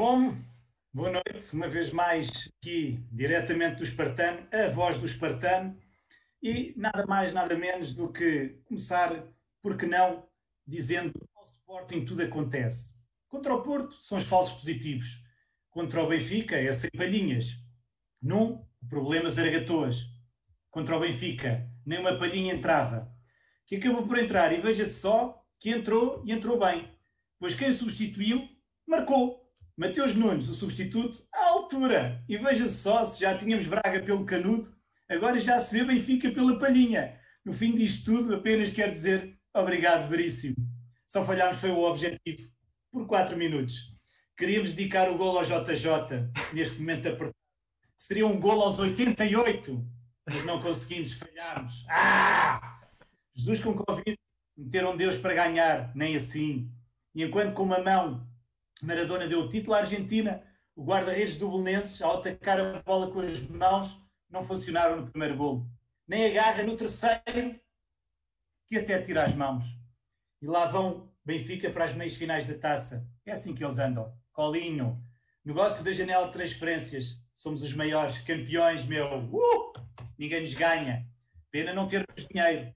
Bom, boa noite, uma vez mais aqui diretamente do Espartano, a voz do Espartano, e nada mais, nada menos do que começar, por que não, dizendo ao Sporting tudo acontece. Contra o Porto são os falsos positivos, contra o Benfica é sem palhinhas, num, problema zaragatoas, contra o Benfica, nem uma palhinha entrava, que acabou por entrar e veja-se só que entrou e entrou bem, pois quem o substituiu marcou. Mateus Nunes, o substituto, à altura. E veja-se só, se já tínhamos Braga pelo canudo, agora já se vê Benfica pela palhinha. No fim disto tudo, apenas quero dizer obrigado, Veríssimo. Só falhámos foi o objetivo, por 4 minutos. Queríamos dedicar o gol ao JJ, neste momento apertado. Seria um gol aos 88, mas não conseguimos, falharmos. Ah! Jesus com Covid, meteram Deus para ganhar, nem assim. E enquanto com uma mão Maradona deu o título à Argentina. O guarda-redes do Belenenses, ao atacar a bola com as mãos, não funcionaram no primeiro gol. Nem agarra no terceiro, que até tira as mãos. E lá vão Benfica para as meias finais da taça. É assim que eles andam. Colinho. Negócio da janela de transferências. Somos os maiores campeões, meu. Uh! Ninguém nos ganha. Pena não termos dinheiro,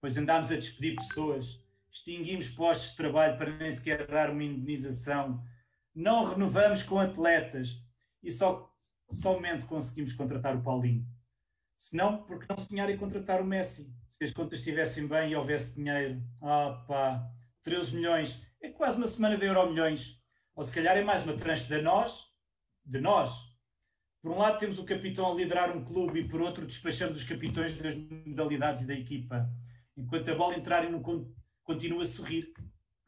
pois andámos a despedir pessoas extinguimos postos de trabalho para nem sequer dar uma indenização, não renovamos com atletas e só somente conseguimos contratar o Paulinho. Se não, porque não sonhar em contratar o Messi? Se as contas estivessem bem e houvesse dinheiro. Ah pá, 13 milhões. É quase uma semana de euro milhões. Ou se calhar é mais uma tranche de nós, de nós. Por um lado temos o capitão a liderar um clube e por outro despachamos os capitões das modalidades e da equipa. Enquanto a bola entrar no continua a sorrir.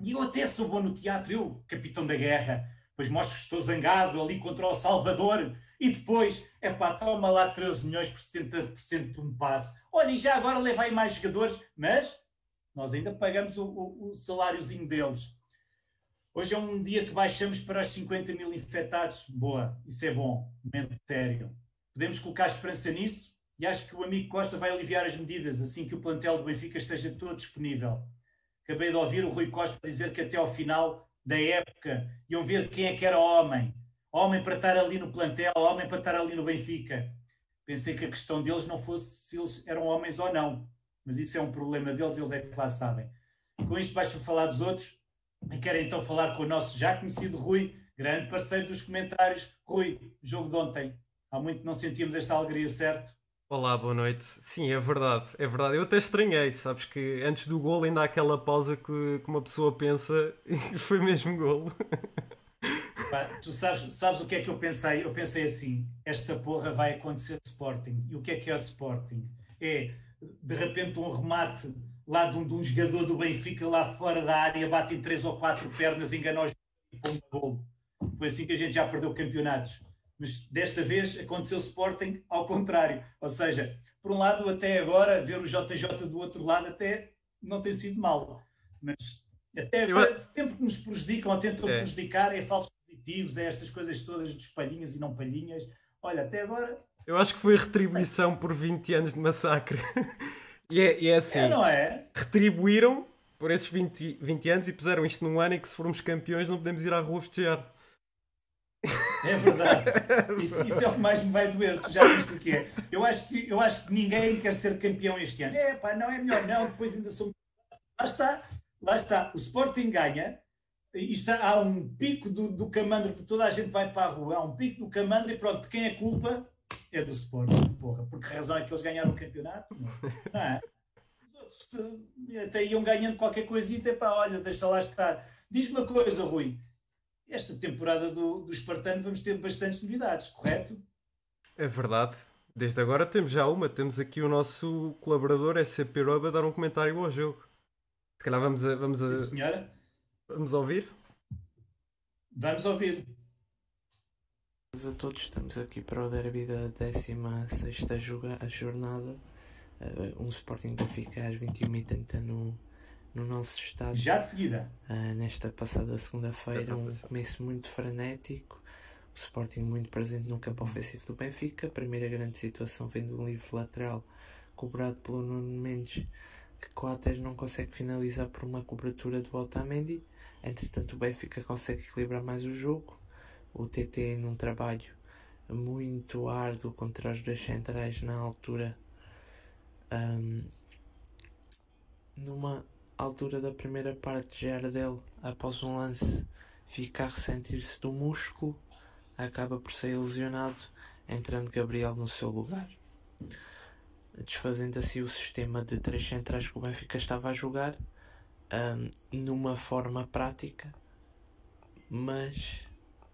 E eu até sou bom no teatro, eu, capitão da guerra, pois mostro que estou zangado ali contra o Salvador e depois, é pá, toma lá 13 milhões por 70% de um passe. Olha, e já agora leva aí mais jogadores, mas nós ainda pagamos o, o, o saláriozinho deles. Hoje é um dia que baixamos para os 50 mil infectados. Boa, isso é bom, momento sério. Podemos colocar esperança nisso e acho que o amigo Costa vai aliviar as medidas assim que o plantel do Benfica esteja todo disponível. Acabei de ouvir o Rui Costa dizer que até ao final da época iam ver quem é que era homem. Homem para estar ali no plantel, homem para estar ali no Benfica. Pensei que a questão deles não fosse se eles eram homens ou não. Mas isso é um problema deles, eles é que lá sabem. Com isto vais falar dos outros. E quero então falar com o nosso já conhecido Rui, grande parceiro dos comentários. Rui, jogo de ontem. Há muito não sentíamos esta alegria, certo? Olá, boa noite. Sim, é verdade, é verdade. Eu até estranhei, sabes que antes do gol ainda há aquela pausa que, que uma pessoa pensa e foi mesmo golo. Pá, tu sabes, sabes o que é que eu pensei? Eu pensei assim: esta porra vai acontecer Sporting. E o que é que é o Sporting? É de repente um remate lá de um, de um jogador do Benfica lá fora da área, bate em três ou quatro pernas, engana os e põe um gol. Foi assim que a gente já perdeu campeonatos mas desta vez aconteceu Sporting ao contrário. Ou seja, por um lado, até agora, ver o JJ do outro lado até não tem sido mal. Mas até agora, sempre que nos prejudicam ou tentam é. prejudicar, é falsos positivos, é estas coisas todas dos palhinhas e não palhinhas. Olha, até agora. Eu acho que foi retribuição por 20 anos de massacre. e, é, e é assim. É, não é? Retribuíram por esses 20, 20 anos e puseram isto num ano em que se formos campeões não podemos ir à rua festejar. É verdade. Isso, isso, é o que mais me vai doer. Tu já viste o que é. Eu acho que, eu acho que ninguém quer ser campeão este ano. É, pá, não é melhor, não. Depois ainda somos. Lá está, lá está. O Sporting ganha. Isto, há um pico do, do camandro, porque toda a gente vai para a rua. Há um pico do camandro e pronto, quem é culpa é do Sporting, porra. Porque a razão é que eles ganharam o campeonato. Não, não é? Os outros até iam ganhando qualquer coisita. Pá, olha, deixa lá estar. Diz-me uma coisa, Rui esta temporada do, do Espartano vamos ter bastantes novidades, correto? É verdade. Desde agora temos já uma. Temos aqui o nosso colaborador SCP Rob a dar um comentário ao jogo. Se calhar vamos a. Vamos a... Sim, senhora. Vamos ouvir? Vamos ouvir. a todos, estamos aqui para o derby da 16 jornada. Uh, um Sporting Benfica às 21h30 no, no nosso estado. Já de seguida. Uh, nesta passada segunda-feira, um começo muito frenético. O Sporting muito presente no campo ofensivo do Benfica. A primeira grande situação vem de um livre lateral cobrado pelo Nuno Mendes, que Coates não consegue finalizar por uma cobertura do Otamendi. Entretanto, o Benfica consegue equilibrar mais o jogo. o TT num trabalho muito árduo contra os dois centrais na altura. Um, numa altura da primeira parte, Jardel, após um lance, fica a ressentir-se do músculo, acaba por ser lesionado, entrando Gabriel no seu lugar. Desfazendo assim o sistema de três centrais que o Benfica estava a jogar, um, numa forma prática, mas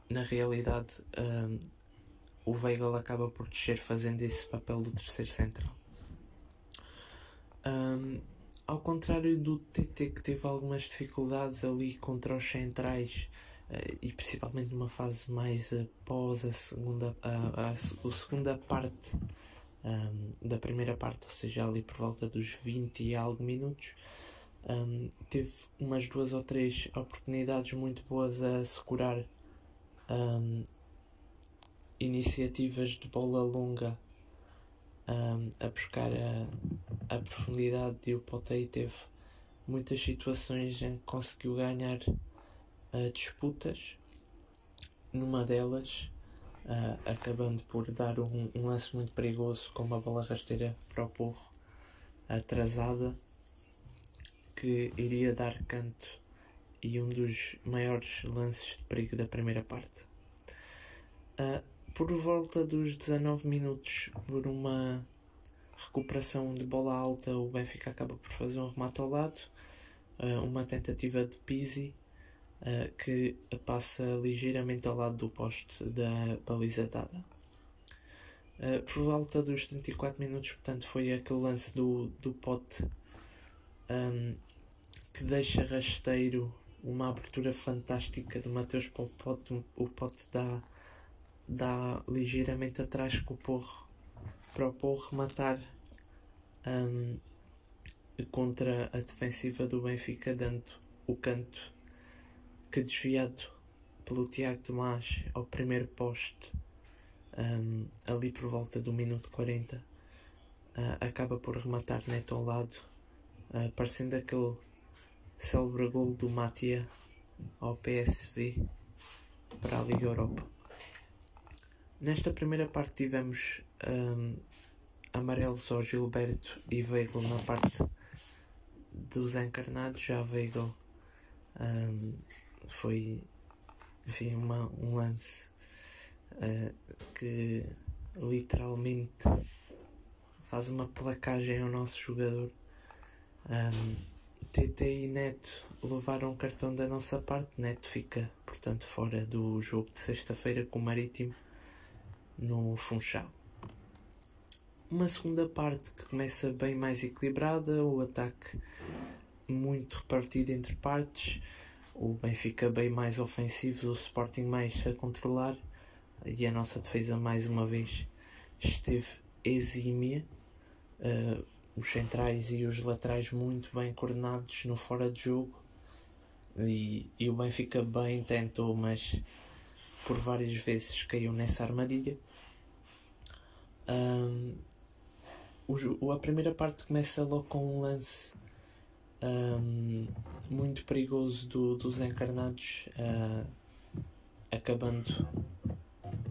na realidade um, o Weigl acaba por descer fazendo esse papel do terceiro central. Um, ao contrário do TT que teve algumas dificuldades ali contra os centrais uh, e principalmente numa fase mais após a segunda, a, a, a segunda parte um, da primeira parte, ou seja, ali por volta dos 20 e algo minutos, um, teve umas duas ou três oportunidades muito boas a securar um, iniciativas de bola longa a buscar a, a profundidade e o Potei teve muitas situações em que conseguiu ganhar uh, disputas numa delas uh, acabando por dar um, um, lance muito perigoso com uma bola rasteira para o porro atrasada que iria dar canto e um dos maiores lances de perigo da primeira parte. Uh, por volta dos 19 minutos, por uma recuperação de bola alta, o Benfica acaba por fazer um remate ao lado, uh, uma tentativa de Pizzi uh, que passa ligeiramente ao lado do poste da baliza dada. Uh, por volta dos 34 minutos, portanto, foi aquele lance do, do pote um, que deixa rasteiro uma abertura fantástica do Mateus para o pote. O pote dá, dá ligeiramente atrás com o porro para o porro rematar um, contra a defensiva do Benfica, dando o canto que desviado pelo Tiago Tomás ao primeiro poste, um, ali por volta do minuto 40, uh, acaba por rematar neto ao lado, uh, parecendo aquele célebre gol do Matia ao PSV para a Liga Europa. Nesta primeira parte tivemos um, amarelos ao Gilberto e Weigl na parte dos encarnados, já Weigl um, foi enfim, uma, um lance uh, que literalmente faz uma placagem ao nosso jogador. Um, TT e Neto levaram o cartão da nossa parte. Neto fica, portanto, fora do jogo de sexta-feira com o Marítimo no Funchal. Uma segunda parte que começa bem mais equilibrada, o ataque muito repartido entre partes o Benfica bem mais ofensivo, o Sporting mais a controlar e a nossa defesa mais uma vez esteve exímia. Uh, os centrais e os laterais muito bem coordenados no fora de jogo e, e o Benfica bem tentou, mas por várias vezes caiu nessa armadilha. Um, o, a primeira parte começa logo com um lance um, muito perigoso do, dos encarnados, uh, acabando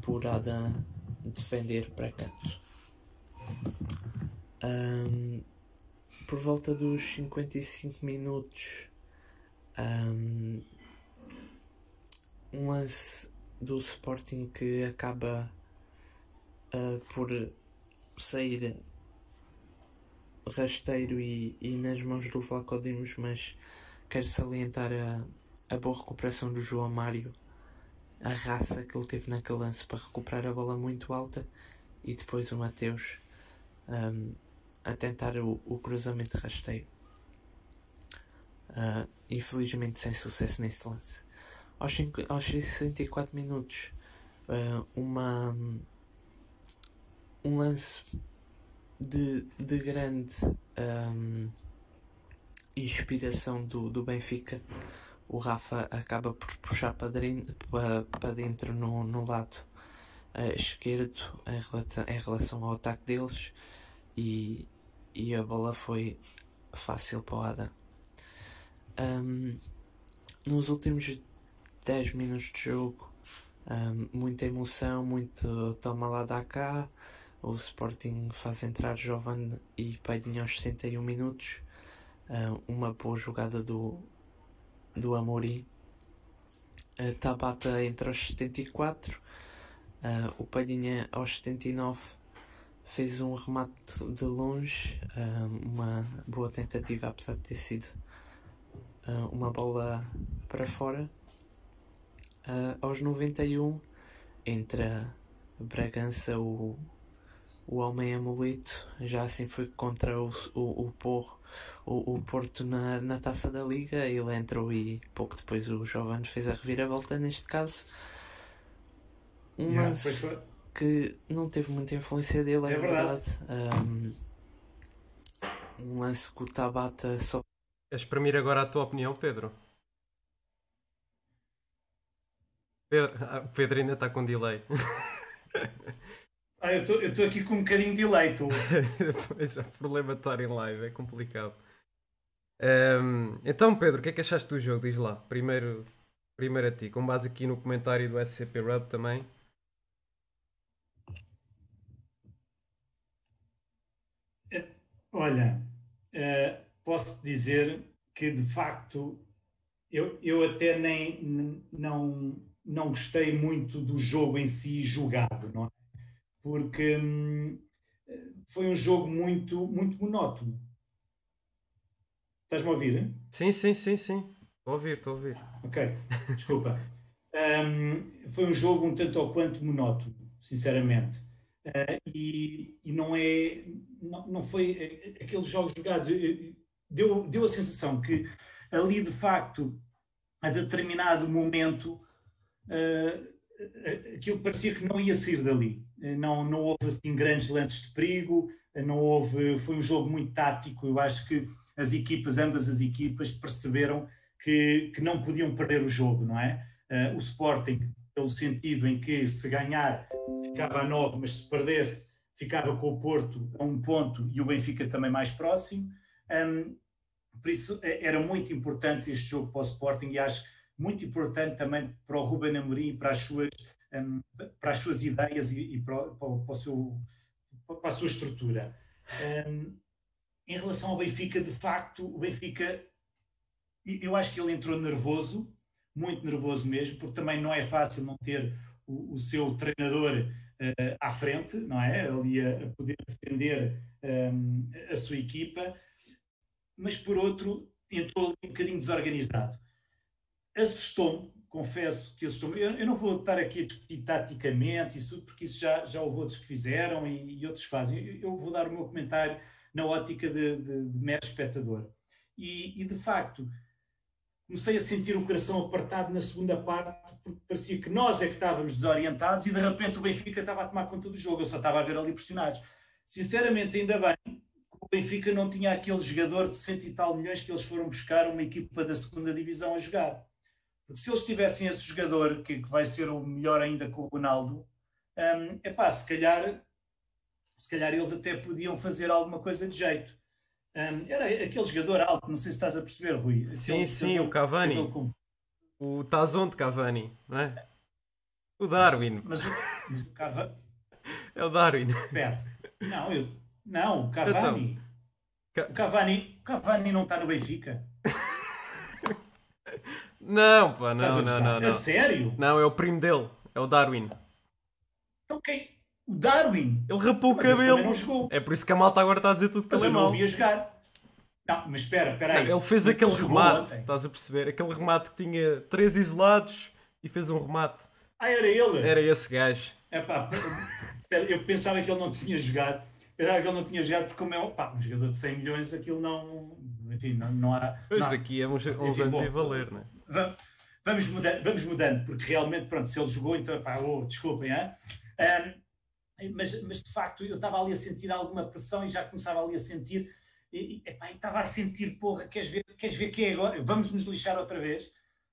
por Adam defender para canto. Um, por volta dos 55 minutos, um, um lance do Sporting que acaba uh, por sair rasteiro e, e nas mãos do Vlaco Dimos, mas quero salientar a, a boa recuperação do João Mário, a raça que ele teve naquele lance para recuperar a bola muito alta e depois o Mateus um, a tentar o, o cruzamento rasteiro. Uh, infelizmente sem sucesso nesse lance. Aos, 5, aos 64 minutos, uh, uma, um lance de, de grande um, inspiração do, do Benfica, o Rafa acaba por puxar para dentro, para, para dentro no, no lado uh, esquerdo em, em relação ao ataque deles e, e a bola foi fácil para o Adam. Um, nos últimos 10 minutos de jogo, Um, muita emoção, muito toma lá da cá. O Sporting faz entrar Jovan e Palhinha aos 61 minutos. Um, uma boa jogada do, do Amorim. Tabata entra aos 74. Uh, o Palhinha aos 79 fez um remate de longe, uh, uma boa tentativa, apesar de ter sido uh, uma bola para fora. Uh, aos 91 entra Bragança, o, o homem amuleto, já assim foi contra o, o, o, Porro, o, o Porto na, na taça da Liga. Ele entrou e pouco depois o Giovanni fez a reviravolta. Neste caso, um yeah, lance que não teve muita influência dele, é, é verdade. verdade. Um, um lance que o Tabata só. Queres exprimir agora a tua opinião, Pedro? Pedro, ah, o Pedro ainda está com delay. Ah, eu estou aqui com um bocadinho de delay, tu. pois é, problema de estar em live, é complicado. Um, então, Pedro, o que é que achaste do jogo? Diz lá, primeiro, primeiro a ti, com base aqui no comentário do SCP Rub também. Olha, uh, posso dizer que de facto eu, eu até nem não, não gostei muito do jogo em si jogado, não é? Porque hum, foi um jogo muito, muito monótono. Estás-me a ouvir? Hein? Sim, sim, sim, sim. Estou a ouvir, estou a ouvir. Ok, desculpa. um, foi um jogo um tanto ou quanto monótono, sinceramente. Uh, e, e, não é não, não foi aqueles jogos jogados deu, deu a sensação que ali de facto a determinado momento uh, aquilo parecia que não ia sair dali. Não, não houve assim grandes lances de perigo não houve foi um jogo muito tático. Eu acho que as equipas ambas as equipas perceberam que, que não podiam perder o jogo não é? Uh, o Sporting pelo sentido em que se ganhar ficava a 9, mas se perdesse ficava com o Porto a um ponto e o Benfica também mais próximo. Um, por isso era muito importante este jogo para o Sporting e acho muito importante também para o Ruben Amorim para as suas, um, para as suas ideias e, e para, para, o seu, para a sua estrutura. Um, em relação ao Benfica, de facto, o Benfica, eu acho que ele entrou nervoso, muito nervoso mesmo, porque também não é fácil não ter o, o seu treinador uh, à frente, não é? Ali a, a poder defender um, a sua equipa, mas por outro, entrou ali um bocadinho desorganizado. Assustou-me, confesso que assustou-me. Eu, eu, não vou estar aqui a discutir taticamente isso, porque isso já, já houve outros que fizeram e, e outros fazem. Eu, eu, vou dar o meu comentário na ótica de, de, de mero espectador. E, e de facto, comecei a sentir o coração apertado na segunda parte, porque parecia que nós é que estávamos desorientados e de repente o Benfica estava a tomar conta do jogo, eu só estava a ver ali pressionados. Sinceramente, ainda bem o Benfica não tinha aquele jogador de cento e tal milhões que eles foram buscar uma equipa da segunda divisão a jogar. Porque se eles tivessem esse jogador, que, que vai ser o melhor ainda com o Ronaldo, um, epá, se calhar, se calhar eles até podiam fazer alguma coisa de jeito. Um, era aquele jogador alto, não sei se estás a perceber, Rui. Sim, sim, o Cavani. O Tazon de Cavani, não é? O Darwin. Mas, mas o Cavani. É o Darwin. Espera. Não, eu... não, o Cavani. Então, o Cavani, o Cavani não está no Benfica. Não, pá, não, não, não, não. É sério? Não, é o primo dele, é o Darwin. Então quem? O Darwin. Ele rapou o cabelo. É por isso que a malta agora está a dizer tudo que ele é mau. não jogar. Não, mas espera, espera aí. Não, ele fez mas aquele remate, estás a perceber? Aquele remate que tinha três isolados e fez um remate. Ah, era ele? Era esse gajo. É pá, eu pensava que ele não tinha jogado. Pensava que ele não tinha jogado porque como é um, um jogador de 100 milhões, aquilo não... Enfim, não, não há... Pois não, daqui a uns, uns enfim, anos bom, ia valer, não é? Vamos mudando, vamos mudando, porque realmente, pronto, se ele jogou, então, pá, oh, desculpem, hein? Um, mas, mas de facto eu estava ali a sentir alguma pressão e já começava ali a sentir, e, e, estava a sentir, porra, queres ver, queres ver quem é agora? Vamos nos lixar outra vez?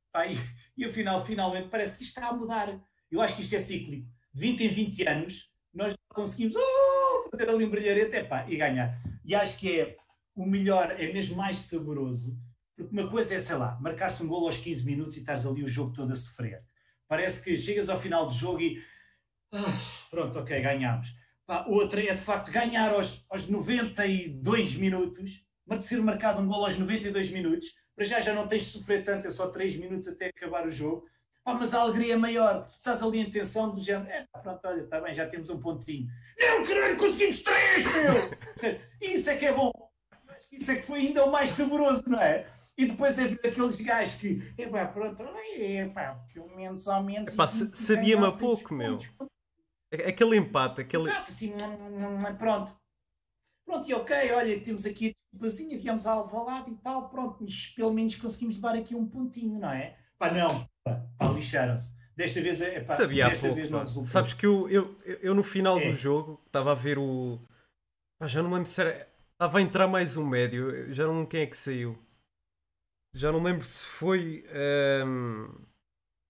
Epá, e, e afinal, finalmente, parece que isto está a mudar. Eu acho que isto é cíclico. De 20 em 20 anos, nós conseguimos oh, fazer ali um brilharete epá, e ganhar. E acho que é o melhor, é mesmo mais saboroso, porque uma coisa é, sei lá, marcar-se um gol aos 15 minutos e estás ali o jogo todo a sofrer Parece que chegas ao final do jogo e ah, pronto, ok, ganhámos. Outra é de facto ganhar aos, aos 92 minutos, ser marcado um gol aos 92 minutos, para já já não tens de sofrer tanto, é só 3 minutos até acabar o jogo. Pá, mas a alegria é maior, porque tu estás ali em tensão do género, é, pronto, olha, está bem, já temos um pontinho. Não, caralho, conseguimos três, meu! Isso é que é bom. Isso é que foi ainda o mais saboroso, não é? E depois é ver aqueles gajos que, é pá, pronto, é pá, pelo menos ao menos. Epá, sabia-me a pouco, meu. Aquele empate, aquele. Assim, pronto. Pronto, e ok, olha, temos aqui a desculpazinha, viemos ao Alvalade e tal, pronto, mas pelo menos conseguimos levar aqui um pontinho, não é? Pá, não, pá, pá lixaram-se. Desta vez, é, pá, Sabia desta pouco, vez não resultou. Sabes que eu, eu, eu no final é. do jogo estava a ver o. Pá, já não lembro se era. Estava a entrar mais um médio, já não lembro quem é que saiu. Já não lembro se foi. Um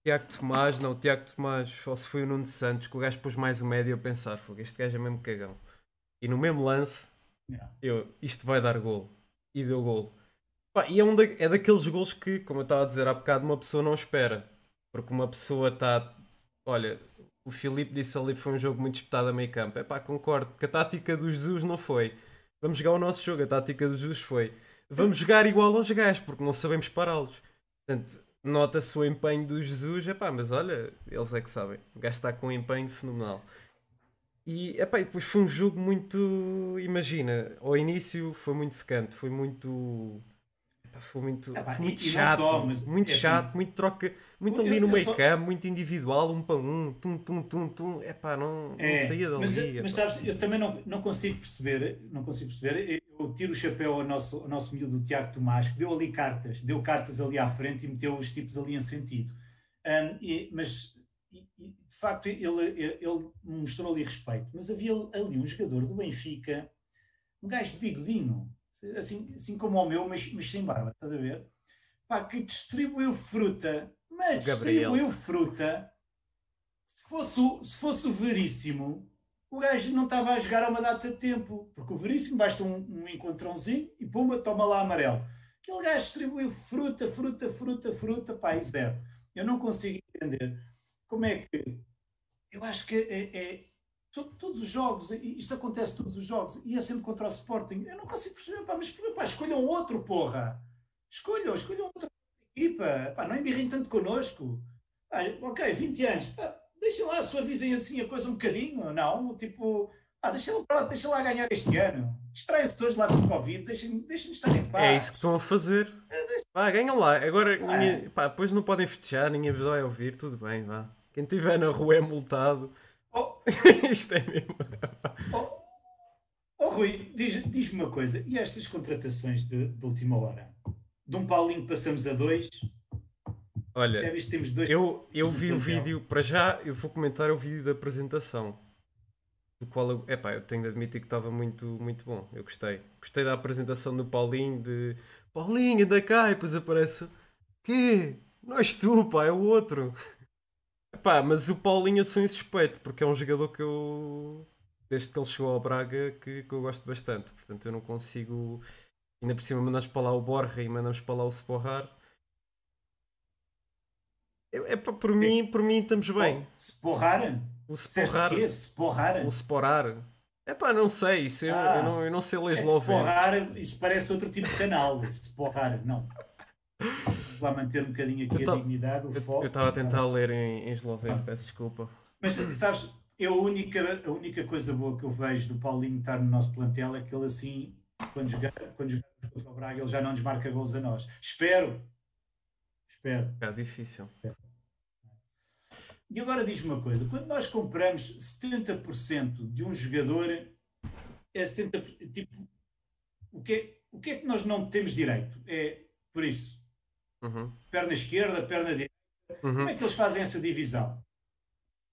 Tiago Tomás, não, Tiago Tomás, ou se foi o Nuno Santos, que o gajo pôs mais o médio a pensar, fogo, este gajo é mesmo cagão. E no mesmo lance, yeah. eu, isto vai dar gol. E deu gol. Pá, e é, um da, é daqueles gols que, como eu estava a dizer há bocado, uma pessoa não espera. Porque uma pessoa está. Olha, o Filipe disse ali foi um jogo muito disputado a meio campo. É pá, concordo, que a tática do Jesus não foi. Vamos jogar o nosso jogo, a tática do Jesus foi. Vamos jogar igual aos gajos, porque não sabemos pará-los. Portanto, nota-se o empenho do Jesus, epá, mas olha, eles é que sabem. O gajo está com um empenho fenomenal. E epá, depois foi um jogo muito. Imagina, ao início foi muito secante, foi muito. Foi muito, epá, foi muito e, chato, e só, muito é chato, assim, muito troca, muito ali no meio só... campo, muito individual, um para um, tum, tum, tum, tum, epá, não, é, não saía dali. Mas, mas sabes, eu também não, não consigo perceber, não consigo perceber, eu tiro o chapéu ao nosso, ao nosso miúdo do Tiago Tomás, que deu ali cartas, deu cartas ali à frente e meteu os tipos ali em sentido. Um, e, mas, e, de facto, ele, ele mostrou ali respeito. Mas havia ali um jogador do Benfica, um gajo de bigodinho, assim, assim como o meu, mas, mas sem barba, estás a ver? Pá, que distribuiu fruta, mas distribuiu fruta. Se fosse, o, se fosse o Veríssimo, o gajo não estava a jogar há uma data de tempo, porque o Veríssimo basta um, um encontrãozinho e pumba, toma lá amarelo. Aquele gajo distribuiu fruta, fruta, fruta, fruta, pá, e zero. Eu não consigo entender como é que. Eu acho que é, é todos os jogos, isto acontece todos os jogos, e é sempre contra o Sporting. Eu não consigo perceber, pá, mas pá, escolham outro, porra. Escolham, escolham outra equipa. Pá, não embirrem tanto connosco. Pá, ok, 20 anos. Pá, deixa lá, suavizem assim a coisa um bocadinho, não? Tipo, ah, deixa, lá, deixa lá ganhar este ano. Distraem-se todos lá com o Covid, deixem-nos deixem estar em paz. É isso que estão a fazer. É, Vá, ganham lá. Agora, ah, ninguém, pá, depois não podem festejar, ninguém vos vai ouvir, tudo bem, vá. Quem estiver na rua é multado. Oh. Isto é mesmo. Oh, oh Rui, diz-me diz uma coisa. E estas contratações de, de última hora? De um Paulinho passamos a dois, Olha, eu, eu vi o vídeo, para já, eu vou comentar o vídeo da apresentação. Do qual eu, epá, eu tenho de admitir que estava muito, muito bom. Eu gostei. Gostei da apresentação do Paulinho, de Paulinho, anda cá, e depois aparece. Que? Não és tu, pá, é o outro. Epá, mas o Paulinho eu sou insuspeito, porque é um jogador que eu. Desde que ele chegou ao Braga, que, que eu gosto bastante. Portanto, eu não consigo. Ainda por cima mandamos para lá o Borja e mandamos para lá o Sporrar é, é por mim, por mim estamos bem. Se porrar? O seporrar. Se porrar? O seporar. É pá, não sei, isso eu, ah, eu, não, eu não sei ler é esloveno. Seporrar, isso parece outro tipo de canal. Seporrar, não. Vou manter um bocadinho aqui a dignidade, o foco. Eu estava a tentar ler em, em esloveno, peço desculpa. Mas sabes, eu, a, única, a única coisa boa que eu vejo do Paulinho estar no nosso plantel é que ele assim, quando jogar, quando jogar contra o Braga, ele já não desmarca gols a nós. Espero, Espero. É difícil. E agora diz-me uma coisa: quando nós compramos 70% de um jogador, é 70%. Tipo, o que, é, o que é que nós não temos direito? É por isso. Uhum. Perna esquerda, perna direita. Uhum. Como é que eles fazem essa divisão?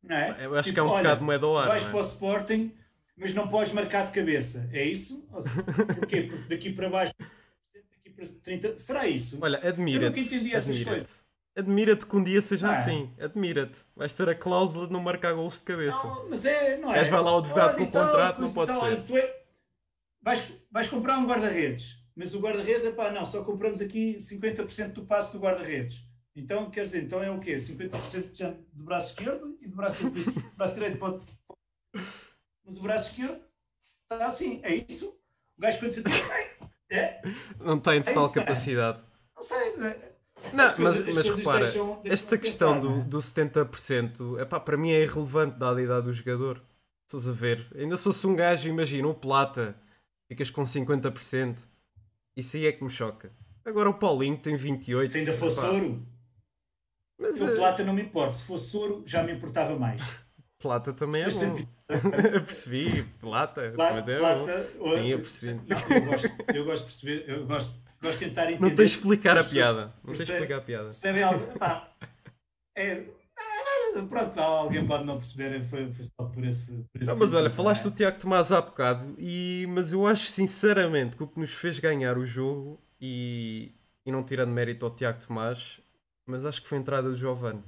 Não é? Eu acho tipo, que é um olha, bocado moeda ao ar. Vais é? para o Sporting, mas não podes marcar de cabeça. É isso? Porquê? Porque daqui para baixo 30. Será isso? Olha, admira-te. Eu nunca entendi essas coisas. Admira-te que um dia seja ah. assim. Admira-te. Vais ter a cláusula de não marcar gols de cabeça. Não, mas é, não é? vai lá o advogado com o contrato, não pode ser. Tu é... vais, vais comprar um guarda-redes, mas o guarda-redes é pá, não, só compramos aqui 50% do passo do guarda-redes. Então, quer dizer, então é o quê? 50% do braço esquerdo e do braço, do braço direito pode. Mas o braço esquerdo está assim, é isso? O gajo quando se é? Não tem total é capacidade. Não sei. É, não, mas, mas repara, deixam, deixam esta questão pensar, do, é? do 70% epá, para mim é irrelevante dada a idade do jogador. Estás a ver? Ainda se fosse um gajo, imagina, o Plata, ficas com 50%. Isso aí é que me choca. Agora o Paulinho tem 28%. Se ainda fosse ouro. Mas, o uh... Plata não me importa. Se fosse ouro, já me importava mais. Plata também é bom. eu percebi, plata. Plata, é plata Sim, eu percebi. Não, eu, gosto, eu gosto de perceber, eu gosto, gosto de tentar entender. Não tens de explicar a piada. Não tens de explicar a piada. Percebem algo? Pá, é, pronto, alguém pode não perceber, foi, foi só por esse. Por esse não, mas olha, falaste é? do Tiago Tomás há bocado, e, mas eu acho sinceramente que o que nos fez ganhar o jogo, e, e não tirando mérito ao Tiago Tomás, mas acho que foi a entrada do Giovanni.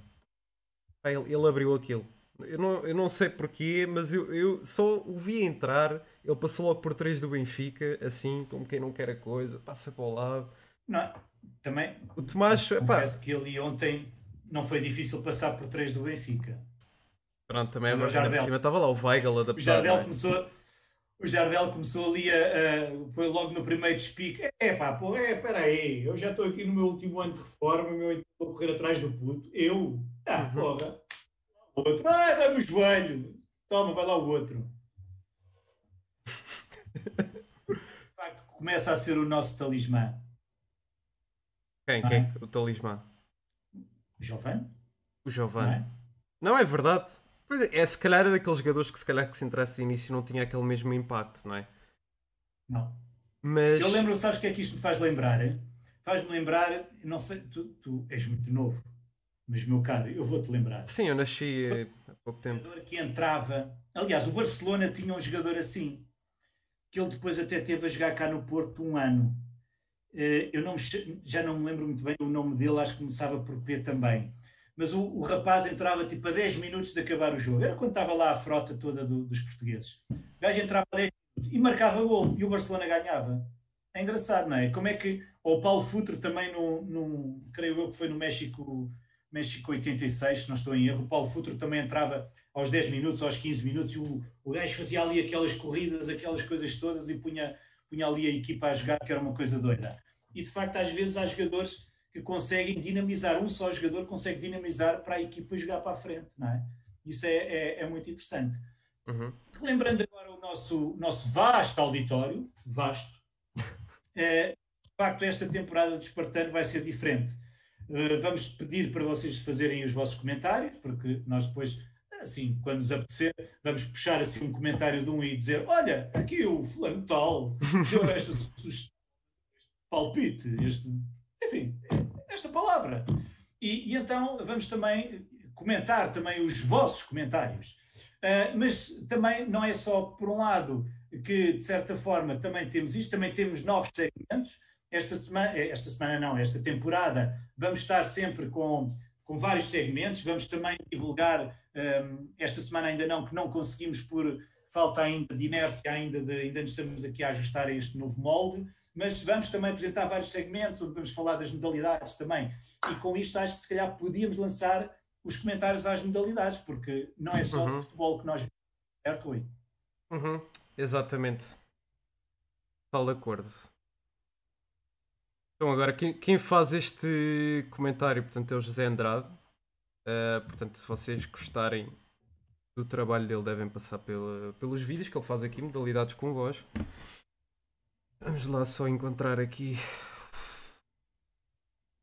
Ele, ele abriu aquilo. Eu não, eu não sei porquê, mas eu, eu só o vi entrar. Ele passou logo por três do Benfica, assim, como quem não quer a coisa, passa para o lado. Não, também. O Tomás. Confesso que ele ontem não foi difícil passar por três do Benfica. Pronto, também é Jardel. por cima estava lá o Weigl adaptado. O Jardel é? começou. O Jardel começou ali a, a, Foi logo no primeiro despique. É pá, pô, é, peraí, eu já estou aqui no meu último ano de reforma, meu vou correr atrás do puto. Eu? Ah, uhum. porra outro. Ah, dá no joelho. Toma, vai lá o outro. De facto, começa a ser o nosso talismã. Quem? Quem? É? O talismã? O Giovanni. O Giovanni. Não é? não é verdade. Pois é, é, se calhar é daqueles jogadores que se calhar que se entrasse de início não tinha aquele mesmo impacto, não é? Não. Mas... Eu lembro, sabes o que é que isto me faz lembrar? Faz-me lembrar, não sei, tu, tu és muito novo, mas, meu caro, eu vou-te lembrar. Sim, eu nasci há pouco tempo. jogador que entrava. Aliás, o Barcelona tinha um jogador assim, que ele depois até teve a jogar cá no Porto um ano. Eh, eu não já não me lembro muito bem o nome dele, acho que começava por P também. Mas o, o rapaz entrava tipo a 10 minutos de acabar o jogo. Era quando estava lá a frota toda do, dos portugueses. O gajo entrava a 10 minutos e marcava gol e o Barcelona ganhava. É engraçado, não é? Como é que. Ou o Paulo Futre também, no, no, creio eu que foi no México México 86, se não estou em erro, o Paulo Futuro também entrava aos 10 minutos, aos 15 minutos, e o, o gajo fazia ali aquelas corridas, aquelas coisas todas e punha, punha ali a equipa a jogar, que era uma coisa doida. E de facto, às vezes há jogadores que conseguem dinamizar, um só jogador consegue dinamizar para a equipa jogar para a frente, não é? Isso é, é, é muito interessante. Uhum. Lembrando agora o nosso, nosso vasto auditório, vasto, é, de facto, esta temporada do Espartano vai ser diferente. Eh, vamos pedir para vocês fazerem os vossos comentários, porque nós depois, assim, quando nos apetecer, vamos puxar assim um comentário de um e dizer: Olha, aqui o fulano tal deu esta sugestão, palpite, este, enfim, esta palavra. E, e, então vamos também comentar também os vossos comentários. Uh, mas também não é só por um lado que, de certa forma, também temos isto, também temos novos segmentos esta semana, eh, esta semana não, esta temporada, vamos estar sempre com, com vários segmentos, vamos também divulgar, um, esta semana ainda não, que não conseguimos por falta ainda de inércia, ainda, de, ainda nos estamos aqui a ajustar a este novo molde, mas vamos também apresentar vários segmentos, onde vamos falar das modalidades também, e com isto acho que se calhar podíamos lançar os comentários às modalidades, porque não é só uhum. de futebol que nós certo, Rui? Uhum. Exatamente. De acordo. Então, agora, quem, quem faz este comentário, portanto, é o José Andrade. Uh, portanto, se vocês gostarem do trabalho dele, devem passar pela, pelos vídeos que ele faz aqui, modalidades com voz. Vamos lá só encontrar aqui.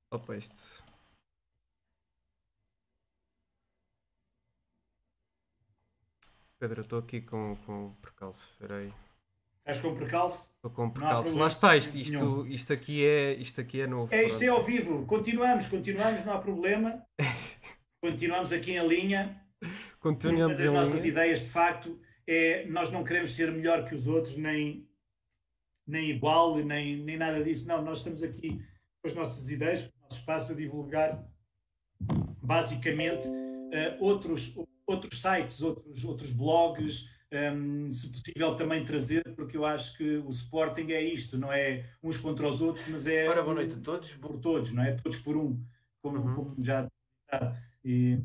Opa, isto. Pedro, eu estou aqui com, com percalço, espera aí. Estás com percalço? Estou com percalço. Lá está, isto, isto, isto, aqui é, isto aqui é novo. É, isto é ao vivo. Continuamos, continuamos, não há problema. continuamos aqui em linha. Continuamos Uma das nossas linha. ideias, de facto, é nós não queremos ser melhor que os outros, nem, nem igual, nem, nem nada disso. Não, nós estamos aqui com as nossas ideias, com o nosso espaço a divulgar basicamente uh, outros, outros sites, outros, outros blogs, um, se possível também trazer, porque eu acho que o Sporting é isto, não é uns contra os outros, mas é Ora, boa noite a todos. por todos, não é? Todos por um. como, uhum. como já e,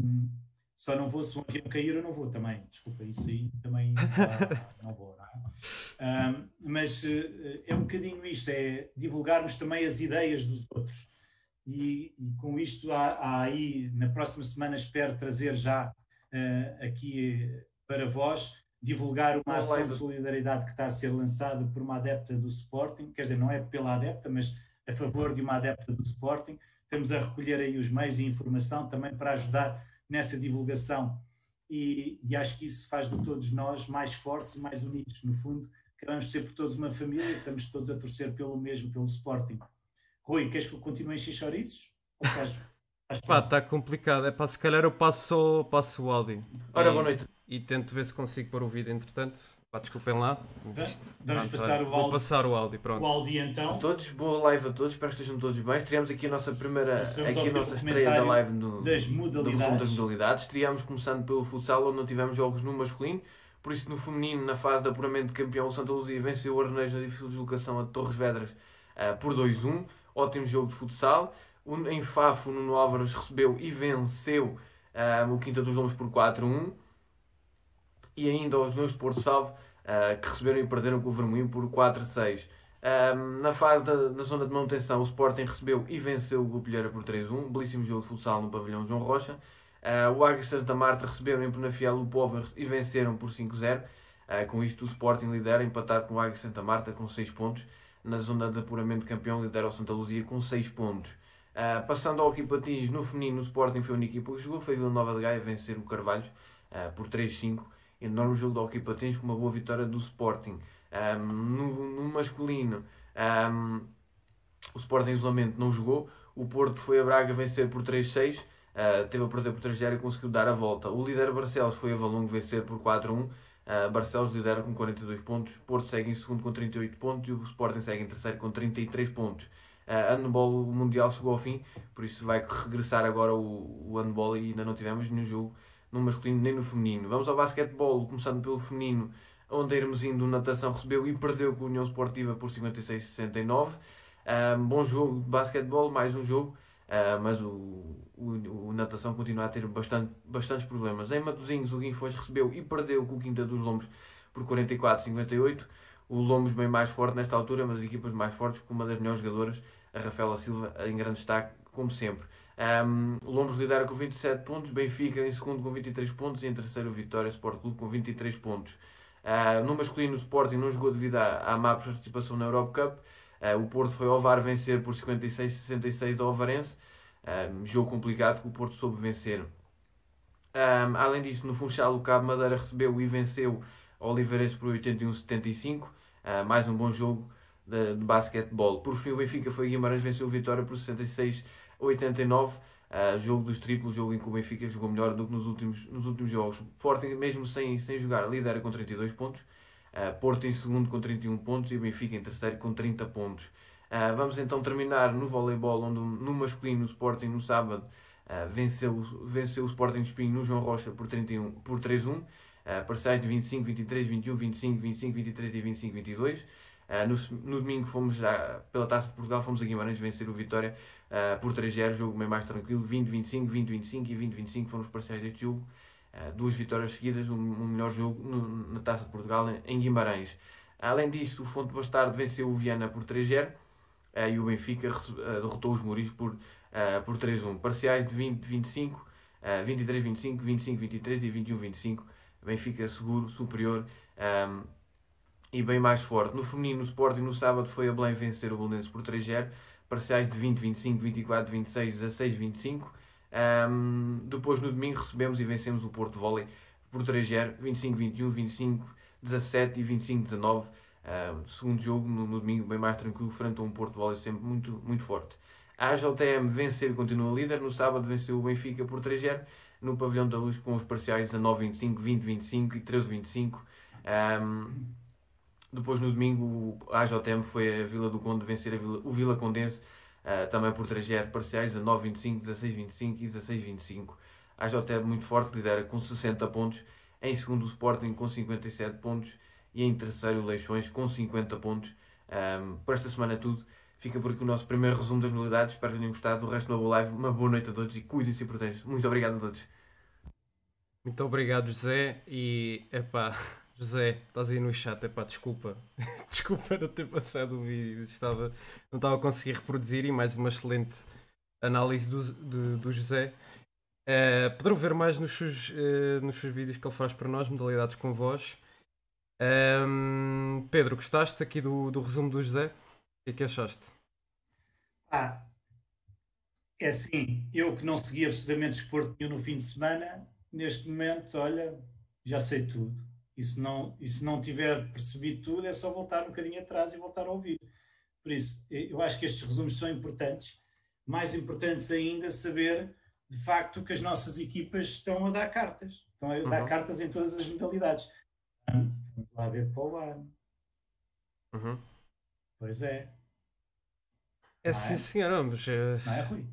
só não vou se um avião cair, eu não vou também. Desculpa, isso aí também não, não vou. Não é? um, mas uh, é um bocadinho isto, é divulgarmos também as ideias dos outros. E, e com isto há, há, aí, na próxima semana, espero trazer já uh, aqui para vós, divulgar uma ação de solidariedade que está a ser lançada por uma adepta do Sporting, quer dizer, não é pela adepta, mas a favor de uma adepta do Sporting. Estamos a recolher aí os meios e informação também para ajudar nessa divulgação e, e, acho que isso faz de todos nós mais fortes e mais unidos. No fundo, queremos ser por todos uma família, estamos todos a torcer pelo mesmo, pelo Sporting. Rui, queres que eu continue a encher chouriços? Ou estás, Pá, está complicado. É pá, se calhar eu passo, passo o áudio. Ora, e, boa noite. E tento ver se consigo pôr o vídeo entretanto. Pá, desculpem lá. Vamos passar o áudio. Vou passar o áudio, pronto. O áudio então. A todos, boa live a todos, espero que estejam todos bem. Estreamos aqui a nossa primeira, aqui a nossa estreia da live no, das modalidades. das modalidades. Estreámos começando pelo futsal, onde não tivemos jogos no masculino. Por isso, no feminino, na fase de apuramento de campeão, o Santa Luzia venceu o Arnejo na difícil deslocação a Torres Vedras uh, por 2-1. Ótimo jogo de futsal. Em Fafo, o Nuno Álvares recebeu e venceu uh, o Quinta dos Lombos por 4-1. E ainda os Leões de Porto Salvo uh, que receberam e perderam com o Vermelho por 4-6. Um, na fase da, da, zona de manutenção, o Sporting recebeu e venceu o Gupilheira por 3-1. Belíssimo jogo de futsal no pavilhão João Rocha. Uh, o Águia Santa Marta receberam em Penafiel o Povers e venceram por 5-0. Uh, ah, com isto, o Sporting lidera, empatado com o Águia Santa Marta com 6 pontos. Na zona de apuramento campeão, lidera o Santa Luzia com 6 pontos. Uh, passando ao Hockey Patins, no feminino, o Sporting foi a única equipa que jogou. Foi Vila Nova de Gaia vencer o Carvalhos por 3-5 enorme jogo de hockey patins com uma boa vitória do Sporting. Um, no, no, masculino, um, o Sporting isolamento não jogou. O Porto foi a Braga vencer por 3-6. Uh, ah, teve a perder por 3-0 e conseguiu dar a volta. O líder Barcelos foi a Valongo vencer por 4-1. Uh, Barcelos lidera com 42 pontos. Porto segue em segundo com 38 pontos e o Sporting segue em terceiro com 33 pontos. Uh, handball Mundial chegou ao fim, por isso vai regressar agora o, o handball e ainda não tivemos nenhum jogo no masculino nem no feminino. Vamos ao basquetebol, começando pelo feminino, onde a Hermesino natação recebeu e perdeu com a União Esportiva por 56-69. Um, bom jogo de basquetebol, mais um jogo, uh, mas o, o, o, natação continua a ter bastante, bastantes problemas. Em Matosinhos, o Guinfoz recebeu e perdeu com o Quinta dos Lombos por 44-58. O Lombos bem mais forte nesta altura, mas equipas mais fortes, com uma das melhores jogadoras, a Rafaela Silva, em grande destaque, como sempre. Um, Lombos lidera com 27 pontos, Benfica em segundo com 23 pontos e em terceiro Vitória Sport Clube com 23 pontos. Uh, no masculino, o Sporting não jogou devido à, à má participação na Europa Cup. Uh, o Porto foi ao VAR vencer por 56-66 ao Alvarense. Um, jogo complicado que o Porto soube vencer. Um, além disso, no Funchal, o Cabo Madeira recebeu e venceu o Oliveirense por 81-75. Uh, mais um bom jogo de, de basquetebol. Por fim, o Benfica foi Guimarães venceu o Vitória por 66 89, uh, jogo dos triplos, jogo em que o Benfica jogou melhor do que nos últimos, nos últimos jogos. Sporting, mesmo sem, sem jogar, lidera com 32 pontos. Uh, Porto em segundo com 31 pontos e Benfica em terceiro com 30 pontos. Uh, vamos então terminar no voleibol, onde no masculino o Sporting no sábado venceu, venceu o Sporting de Espinho no João Rocha por, 31, por 3-1. Uh, parciais de 25, 23, 21, 25, 25, 23 e 25, 22. Uh, no, no domingo fomos já, pela Taça de Portugal, fomos a Guimarães vencer o Vitória uh, por 3-0, jogo meio mais tranquilo, 20-25, 20-25 e 20-25 foram os parciais deste jogo. Uh, duas vitórias seguidas, um, um melhor jogo no, na Taça de Portugal em Guimarães. Além disso, o Fonte Bastardo venceu o Viana por 3-0 e o Benfica derrotou os Muris por, por 3-1. Parciais de 20-25, 23-25, 25-23 e 21-25. Benfica seguro, superior. Um, e bem mais forte. No feminino, o Sporting no sábado foi a Belém vencer o Belenenses por 3-0, parciais de 20, 25, 24, 26, 16, 25. Um, depois no domingo recebemos e vencemos o Porto Volley por 3-0, 25, 21, 25, 17 e 25, 19. Uh, segundo jogo no, no, domingo, bem mais tranquilo, frente a um Porto Volley sempre muito, muito forte. A AJTM venceu e continua líder. No sábado venceu o Benfica por 3-0 no Pavilhão da Luz com os parciais 19-25, 20-25 e 13-25. Um, depois no domingo a AJM foi a Vila do Conde vencer Vila, o Vila Condense uh, também por 3 parciais 19-25, 16-25 e 16-25. A AJM muito forte, lidera com 60 pontos. Em segundo o Sporting com 57 pontos. E em terceiro o Leixões com 50 pontos. Um, para esta semana é tudo. Fica por aqui o nosso primeiro resumo das modalidades. Espero que tenham gostado. Do resto, uma boa live. Uma boa noite a todos e cuidem-se e protejam. Muito obrigado a todos. Muito obrigado, José. E, epá, José, estás aí no chat, epá, desculpa. desculpa não ter passado o vídeo. Estava, não estava a conseguir reproduzir e mais uma excelente análise do, do, do José. Uh, poderão ver mais nos seus, uh, nos seus vídeos que ele faz para nós, modalidades com voz. Um, Pedro, gostaste aqui do, do resumo do José? O que é que achaste? Ah, é assim, eu que não segui absolutamente desporto nenhum no fim de semana, neste momento, olha, já sei tudo. E se não, e se não tiver percebido tudo, é só voltar um bocadinho atrás e voltar a ouvir. Por isso, eu acho que estes resumos são importantes. Mais importantes ainda, saber de facto que as nossas equipas estão a dar cartas. Estão a dar uhum. cartas em todas as modalidades. Vamos lá ver para o ano. Uhum. Pois é. É não sim, é? senhora, mas. Uh... Não é, Rui?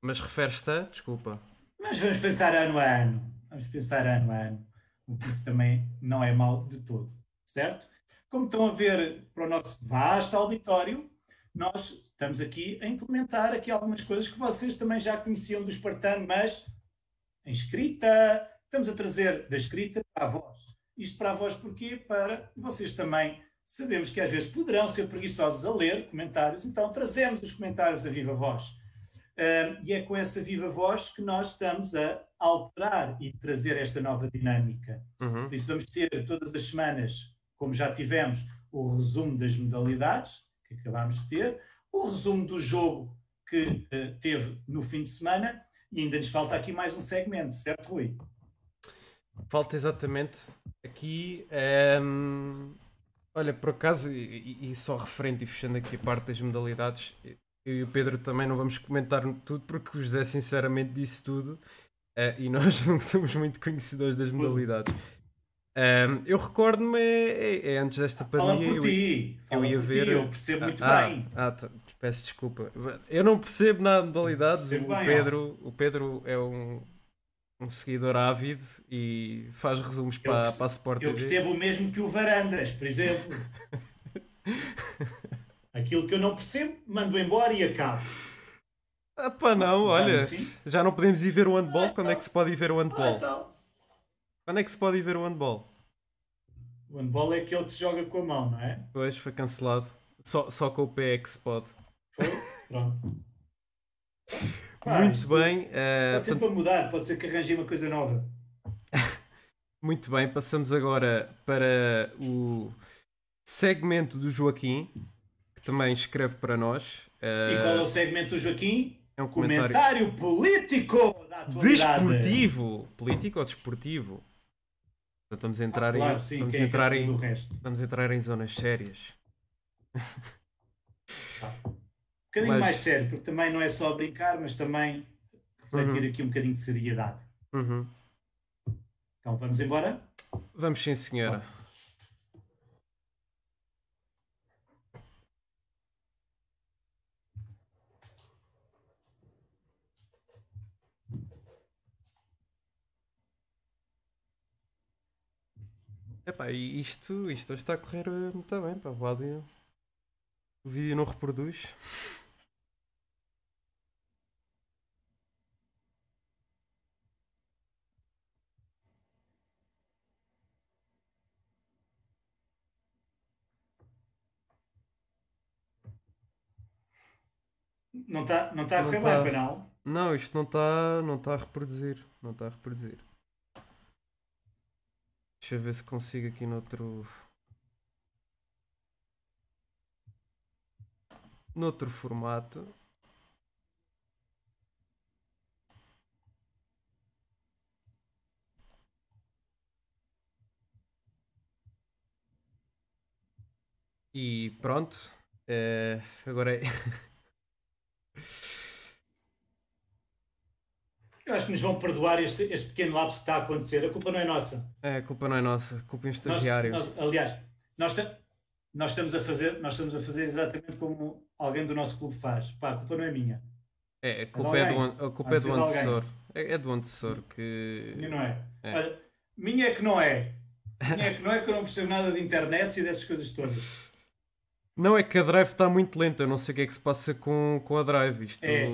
Mas refere-se a. Desculpa. Mas vamos pensar ano a ano. Vamos pensar ano a ano. O que isso também não é mau de todo. Certo? Como estão a ver para o nosso vasto auditório, nós estamos aqui a implementar aqui algumas coisas que vocês também já conheciam do espartano, mas em escrita, estamos a trazer da escrita para a voz. Isto para a voz porquê? Para vocês também sabemos que às vezes poderão ser preguiçosos a ler comentários, então trazemos os comentários a viva voz. Uh, e é com essa viva voz que nós estamos a alterar e trazer esta nova dinâmica. Uhum. Por isso vamos ter todas as semanas, como já tivemos, o resumo das modalidades, que acabámos de ter, o resumo do jogo que uh, teve no fim de semana e ainda nos falta aqui mais um segmento, certo, Rui? Falta exatamente aqui. Um, ehm, olha, por acaso, e, e, só referente e fechando aqui a parte das modalidades, eu e o Pedro também não vamos comentar tudo porque o José sinceramente disse tudo uh, e nós não somos muito conhecedores das modalidades. Um, eu recordo-me, é, é, é, antes desta pandemia. Fala por ti, eu, eu ia ver. Ti, eu percebo muito ah, bem. Ah, tá, peço desculpa. Eu não percebo nada de modalidades. O bem, Pedro, o Pedro é um, um seguidor ávido e faz resumos eu para, para a Sport Eu percebo o mesmo que o Varandas, por exemplo. Aquilo que eu não percebo, mando embora e acabo. Ah pá, não, olha, assim? já não podemos ir ver o handball. Ah, Quando é que se pode ir ver o handball? Ah, então. Quando é que se pode ir ver o handball? O handball é aquele que se joga com a mão, não é? Pois, foi cancelado. Só, só com o pé é que se pode. Foi? Pronto. Muito bem. Uh, pode ser para mudar, pode ser que arranje uma coisa nova. Muito bem, passamos agora para o segmento do Joaquim, que também escreve para nós. Uh, e qual é o segmento do Joaquim? É um comentário, comentário político da Desportivo. Político ou desportivo? Então vamos entrar ah, claro, em, sim, vamos é entrar em, vamos entrar em zonas sérias. Tá. Um bocadinho mas... mais sério, porque também não é só brincar, mas também refletir uhum. aqui um bocadinho de seriedade. Uhum. Então vamos embora? Vamos sim, senhora. Epá, isto, isto está a correr eh, muito bem, pá, o áudio. O vídeo não reproduz. Não está não tá a correr bem, não? Não, isto não está não tá a reproduzir. Não está a reproduzir. Deixa eu ver se consigo aqui noutro. Noutro formato. E pronto. É, agora é. Eu acho que nos vão perdoar este, este pequeno lapso que está a acontecer. A culpa não é nossa. É, a culpa não é nossa. A culpa é um estagiário. Nós, nós, aliás, nós, nós, estamos a fazer, nós estamos a fazer exatamente como alguém do nosso clube faz. Pá, a culpa não é minha. É, a culpa é, do, a culpa é do antecessor. É, é, do antecessor que. Minha não é. é. Olha, minha é que não é. Minha é que não é que eu não percebo nada de internet e dessas coisas todas. Não, é que a drive está muito lenta. Eu não sei o que é que se passa com, com a drive. Isto. É.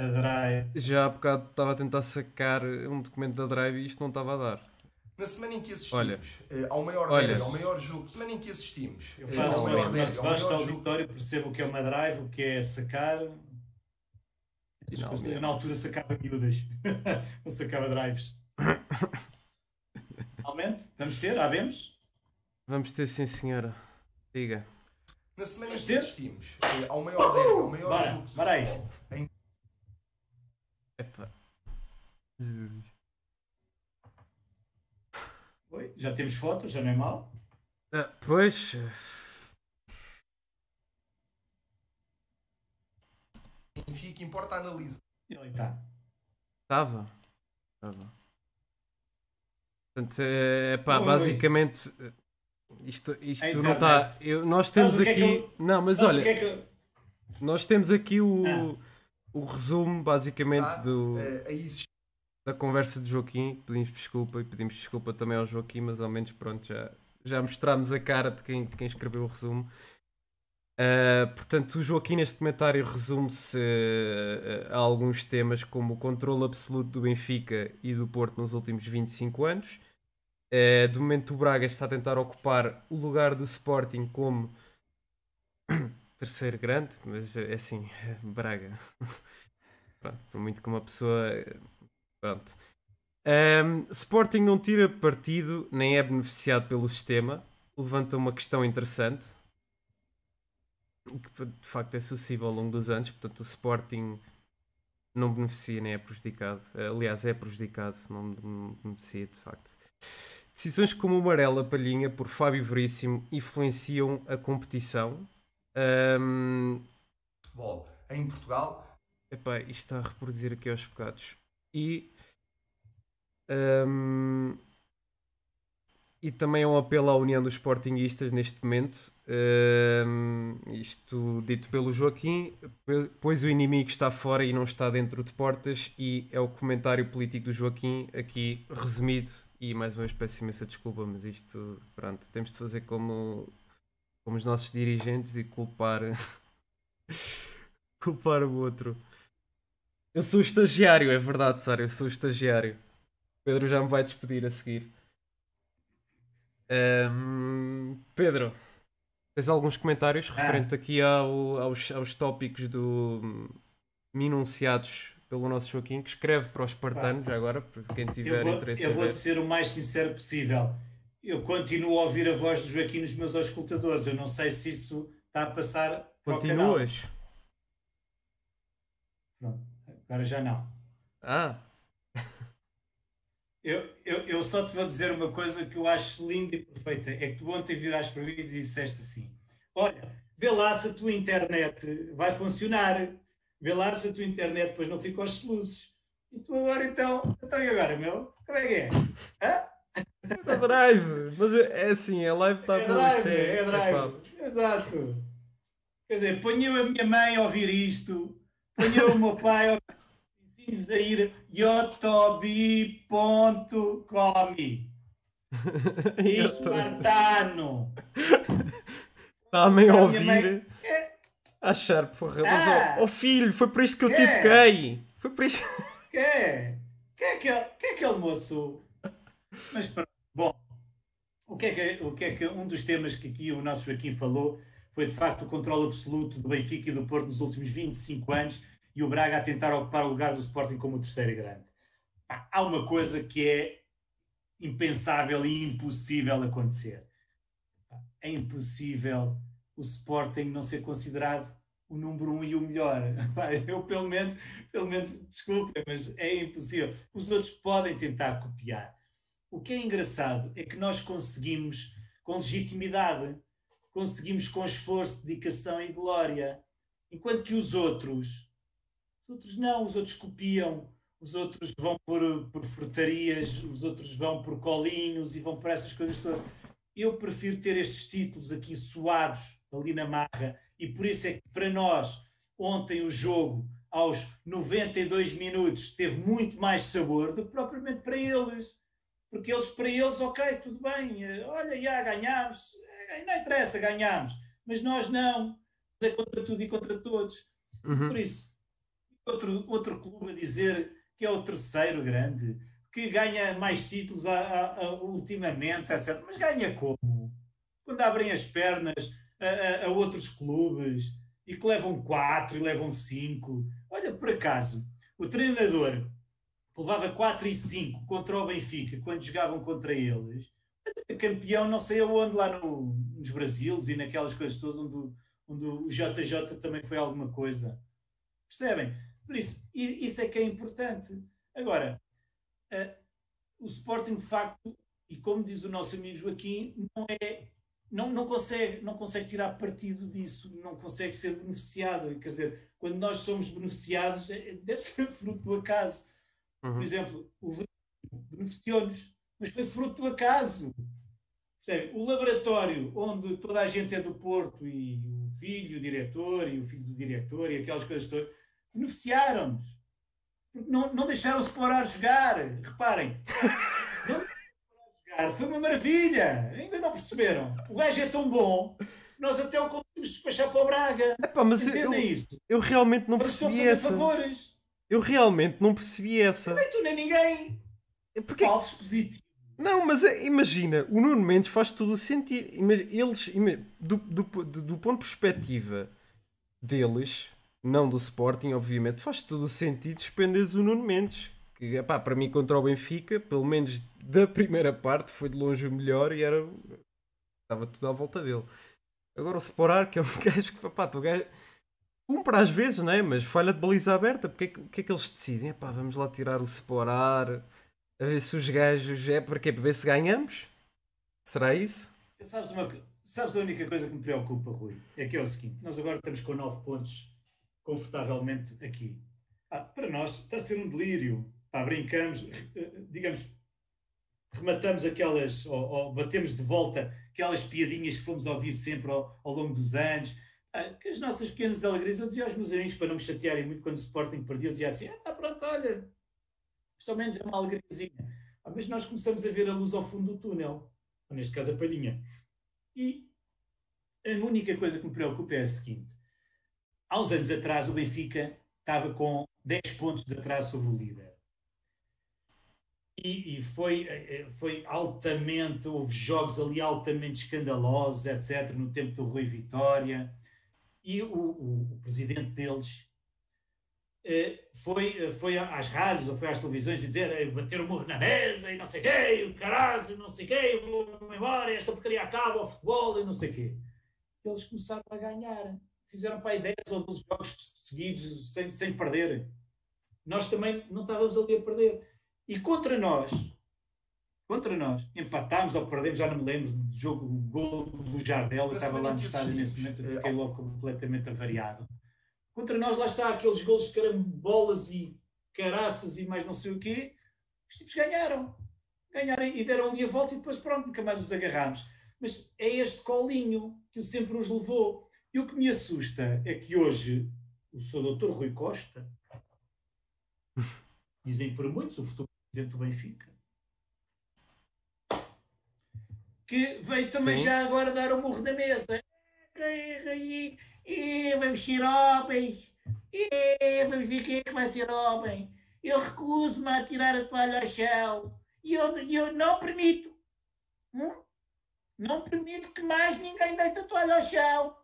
A drive. Já há bocado estava a tentar sacar um documento da drive e isto não estava a dar. Na semana em que assistimos Olha. eh, ao maior Olha. ao maior jogo, semana em que assistimos Eu eh, faço ao uma jogo, Vitória, percebo o que é uma drive, o que é sacar. Eu, na altura sacava miúdas, não sacava drives. Finalmente, vamos ter, havemos. Vamos ter sim, senhora. Diga. na semana em que assistimos eh, ao maior derby, ao maior Bora, jogo bora aí. Em Epá. Oi, já temos fotos, já não é mal. Ah, pois. Benfica, importa analisar. E ali está. Estava. Estava. Portanto, é pá, Oi. basicamente. Isto, isto A não está. Nós temos que é aqui. que eu- Não, mas Sabes olha, que é que eu- nós temos aqui o, Ah. O resumo, basicamente, Tá? do, Eh, existir da conversa de Joaquim. Pedimos desculpa e pedimos desculpa também ao Joaquim, mas ao menos pronto, já, já mostramos a cara de quem, de quem escreveu o resumo. Ah, portanto, o Joaquim neste comentário resume-se ah, a alguns temas como o controle absoluto do Benfica e do Porto nos últimos 25 anos. Ah, de momento, o Braga está a tentar ocupar o lugar do Sporting como terceiro grande, mas é assim, Braga. Pronto, por muito que uma pessoa. Pronto. Ahm, Sporting não tira partido nem é beneficiado pelo sistema. Levanta uma questão interessante que de facto é sucessiva ao longo dos anos. Portanto, o Sporting não beneficia nem é prejudicado. Aliás, é prejudicado, não beneficia de facto. Decisões como o Amarela Palhinha por Fábio Veríssimo influenciam a competição. Ahm, futebol em Portugal. Epá, isto está a reproduzir aqui aos bocados. E. hum, e também é um apelo à união dos sportinguistas neste momento. Hum, isto dito pelo Joaquim, pois o inimigo está fora e não está dentro de portas. E é o comentário político do Joaquim, aqui resumido. E mais uma vez peço imensa desculpa, mas isto, pronto, temos de fazer como, como os nossos dirigentes e culpar, culpar o outro. Eu sou estagiário, é verdade, Sara, eu sou estagiário. Pedro já me vai despedir a seguir. Ahm, Pedro, tens alguns comentários Ah. referente aqui ao- aos, aos tópicos do minunciados pelo nosso Joaquim, que escreve para os espartanos, já agora, para quem tiver Eu vou, interesse eu vou ser o mais sincero possível. Eu continuo a ouvir a voz do Joaquim nos meus auscultadores. Eu não sei se isso está a passar. Continuas? Pronto, agora já não. Ah, Eu, eu, eu só te vou dizer uma coisa que eu acho linda e perfeita. É que tu ontem viraste para mim e disseste assim: Olha, vê lá se a tua internet vai funcionar. Vê lá se a tua internet depois não fica aos luzes. E tu agora então, então e agora, meu? Como é que é? Hã? É drive! Mas é é assim, a live está É por drive, é- é drive. pá. Exato. Quer dizer, ponham a minha mãe a ouvir isto, ponham o meu pai a ouvir a ir yotobi.com Espartano. Está-me a ouvir. mãe- achar, porra. Mas, Ah! ó ó, filho, foi por isto que eu te É. eduquei. Foi por isto. Que é? Que é aquele, que é aquele moço? Mas pronto, bom, o que, é que, o que é que um dos temas que aqui o nosso Joaquim falou foi de facto o controle absoluto do Benfica e do Porto nos últimos 25 anos e o Braga a tentar ocupar o lugar do Sporting como o terceiro grande. Há uma coisa que é impensável e impossível acontecer. É impossível o Sporting não ser considerado o número um e o melhor. Eu, pelo menos, pelo menos, desculpem, mas é impossível. Os outros podem tentar copiar. O que é engraçado é que nós conseguimos, com legitimidade, conseguimos com esforço, dedicação e glória. Enquanto que os outros, os outros não, os outros copiam, os outros vão por, por frutarias, os outros vão por colinhos e vão por essas coisas todas. Eu prefiro ter estes títulos aqui suados ali na marra e por isso é que para nós ontem o jogo aos 92 minutos teve muito mais sabor do que propriamente para eles. Porque eles, para eles, ok, tudo bem, eh, olha, já ganhámos, não interessa, ganhamos. Mas nós não. É contra tudo e contra todos. Uhum. Por isso, outro, outro clube a dizer que é o terceiro grande, que ganha mais títulos a, a, a, ultimamente, etc. Mas ganha como? Quando abrem as pernas a, outros clubes e que levam quatro e levam cinco. Olha, por acaso, o treinador levava 4 e 5 contra o Benfica quando jogavam contra eles, campeão não sei aonde, lá no, nos Brasilos e naquelas coisas todas onde, onde o JJ também foi alguma coisa. Percebem? Por isso, isso é que é importante. Agora, uh, o Sporting de facto, e como diz o nosso amigo Joaquim, não é não, não, consegue, não consegue tirar partido disso, não consegue ser beneficiado. Quer dizer, quando nós somos beneficiados, é, deve ser fruto do acaso. Uhum. Por exemplo, o beneficiou-nos, mas foi fruto do acaso. Percebe? O laboratório onde toda a gente é do Porto e o filho, o diretor e o filho do diretor e aquelas coisas todas, beneficiaram-nos. Não, não deixaram-se pôr a jogar. Reparem, não jogar foi uma maravilha. Ainda não perceberam. O gajo é tão bom nós até o conseguimos despachar para o Braga. Epá, mas eu, isso? eu realmente não percebi essa. Favores. Eu realmente não percebi essa. Nem tu nem ninguém. Porque... Falso positivo. Não, mas é, imagina, o Nuno Mendes faz todo o sentido. Eles, do, do, do, ponto de perspectiva deles, não do Sporting, obviamente, faz todo o sentido suspenderes o Nuno Mendes. Que, epá, para mim, contra o Benfica, pelo menos da primeira parte, foi de longe o melhor e era. Estava tudo à volta dele. Agora o Sporar, que é um gajo que, pá, tu gajo cumpre às vezes, não é? Mas falha de baliza aberta. Porque é que, que é que eles decidem? Epá, vamos lá tirar o Sporar, a ver se os gajos. É para quê? Para ver se ganhamos? Será isso? Sabes, uma, sabes a única coisa que me preocupa, Rui? É que é o seguinte: nós agora estamos com 9 pontos confortavelmente aqui. Ah, para nós está a ser um delírio. Ah, brincamos, eh, digamos, rematamos aquelas, ou, ou, batemos de volta aquelas piadinhas que fomos ouvir sempre ao, ao longo dos anos que as nossas pequenas alegrias, eu dizia aos meus amigos para não me chatearem muito quando o Sporting perdia, eu dizia assim: ah, pronto, olha, isto ao menos é uma alegriazinha. Ah, mas nós começamos a ver a luz ao fundo do túnel, ou neste caso a palhinha. E a única coisa que me preocupa é a seguinte: há uns anos atrás o Benfica estava com 10 pontos de atraso sobre o líder. E, e, foi, eh, foi altamente, houve jogos ali altamente escandalosos, etc., no tempo do Rui Vitória e o, o, o presidente deles eh, foi, foi às rádios ou foi às televisões e dizer bater o morro na mesa e não sei quê, o caralho, não sei quê, vou embora, esta porcaria acaba, o futebol e não sei quê. Eles começaram a ganhar. Fizeram para aí 10 ou 12 jogos seguidos sem, sem perder. Nós também não estávamos ali a perder. E contra nós, contra nós. Empatámos ou perdemos, já não me lembro do jogo, o gol do Jardel, eu estava lá no estádio nesse momento, eu fiquei logo completamente avariado. Contra nós, lá está, aqueles gols de carambolas e caraças e mais não sei o quê, os tipos ganharam. Ganharam e deram ali a volta e depois pronto, nunca mais os agarramos. Mas é este colinho que sempre nos levou. E o que me assusta é que hoje o Sr. Dr. Rui Costa, dizem por muitos, o futuro presidente do Benfica, que veio também Sim. já agora dar um murro na mesa. E, vamos ser homens. E, vamos ver quem é que vai ser homem. Eu recuso-me a tirar a toalha ao chão. E eu, eu não permito. Hum? Não permito que mais ninguém deite a toalha ao chão.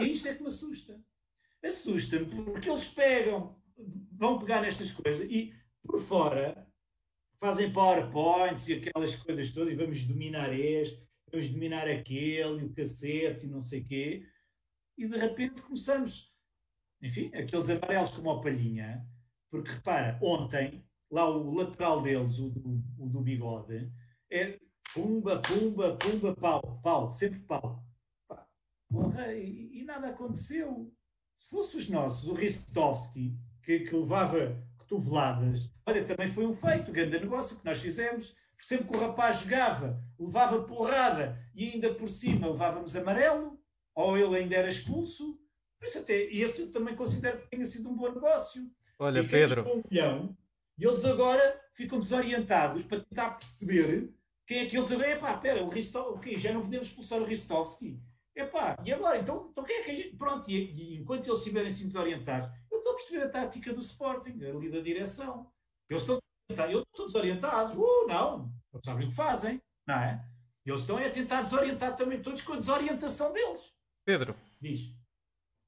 E isto é que me assusta. Assusta-me porque eles pegam, vão pegar nestas coisas e por fora fazem PowerPoints e aquelas coisas todas, e vamos dominar este, vamos dominar aquele, o cacete e não sei quê, e de repente começamos, enfim, aqueles amarelos como a palhinha, porque repara, ontem, lá o lateral deles, o do, o do bigode, é pumba, pumba, pumba, pau, pau, sempre pau. Porra, e, e, nada aconteceu. Se fosse os nossos, o Ristovski, que, que levava cotoveladas. Olha, também foi um feito, um grande negócio que nós fizemos. Sempre que o rapaz jogava, levava porrada e ainda por cima levávamos amarelo, ou ele ainda era expulso. Por isso até esse eu também considero que tenha sido um bom negócio. Olha, e Pedro. Um milhão, e eles agora ficam desorientados para tentar perceber quem é que eles agora? Epá, pera, o Ristovski, já não podemos expulsar o Ristovski. Epá, e agora? Então, então quem é que a gente... Pronto, e, e enquanto eles estiverem assim desorientados, estou a perceber a tática do Sporting, ali da direção. Eles estão, eles estão desorientados. Uh, não, não sabem o que fazem, não é? Eles estão a tentar desorientar também todos com a desorientação deles. Pedro. Diz.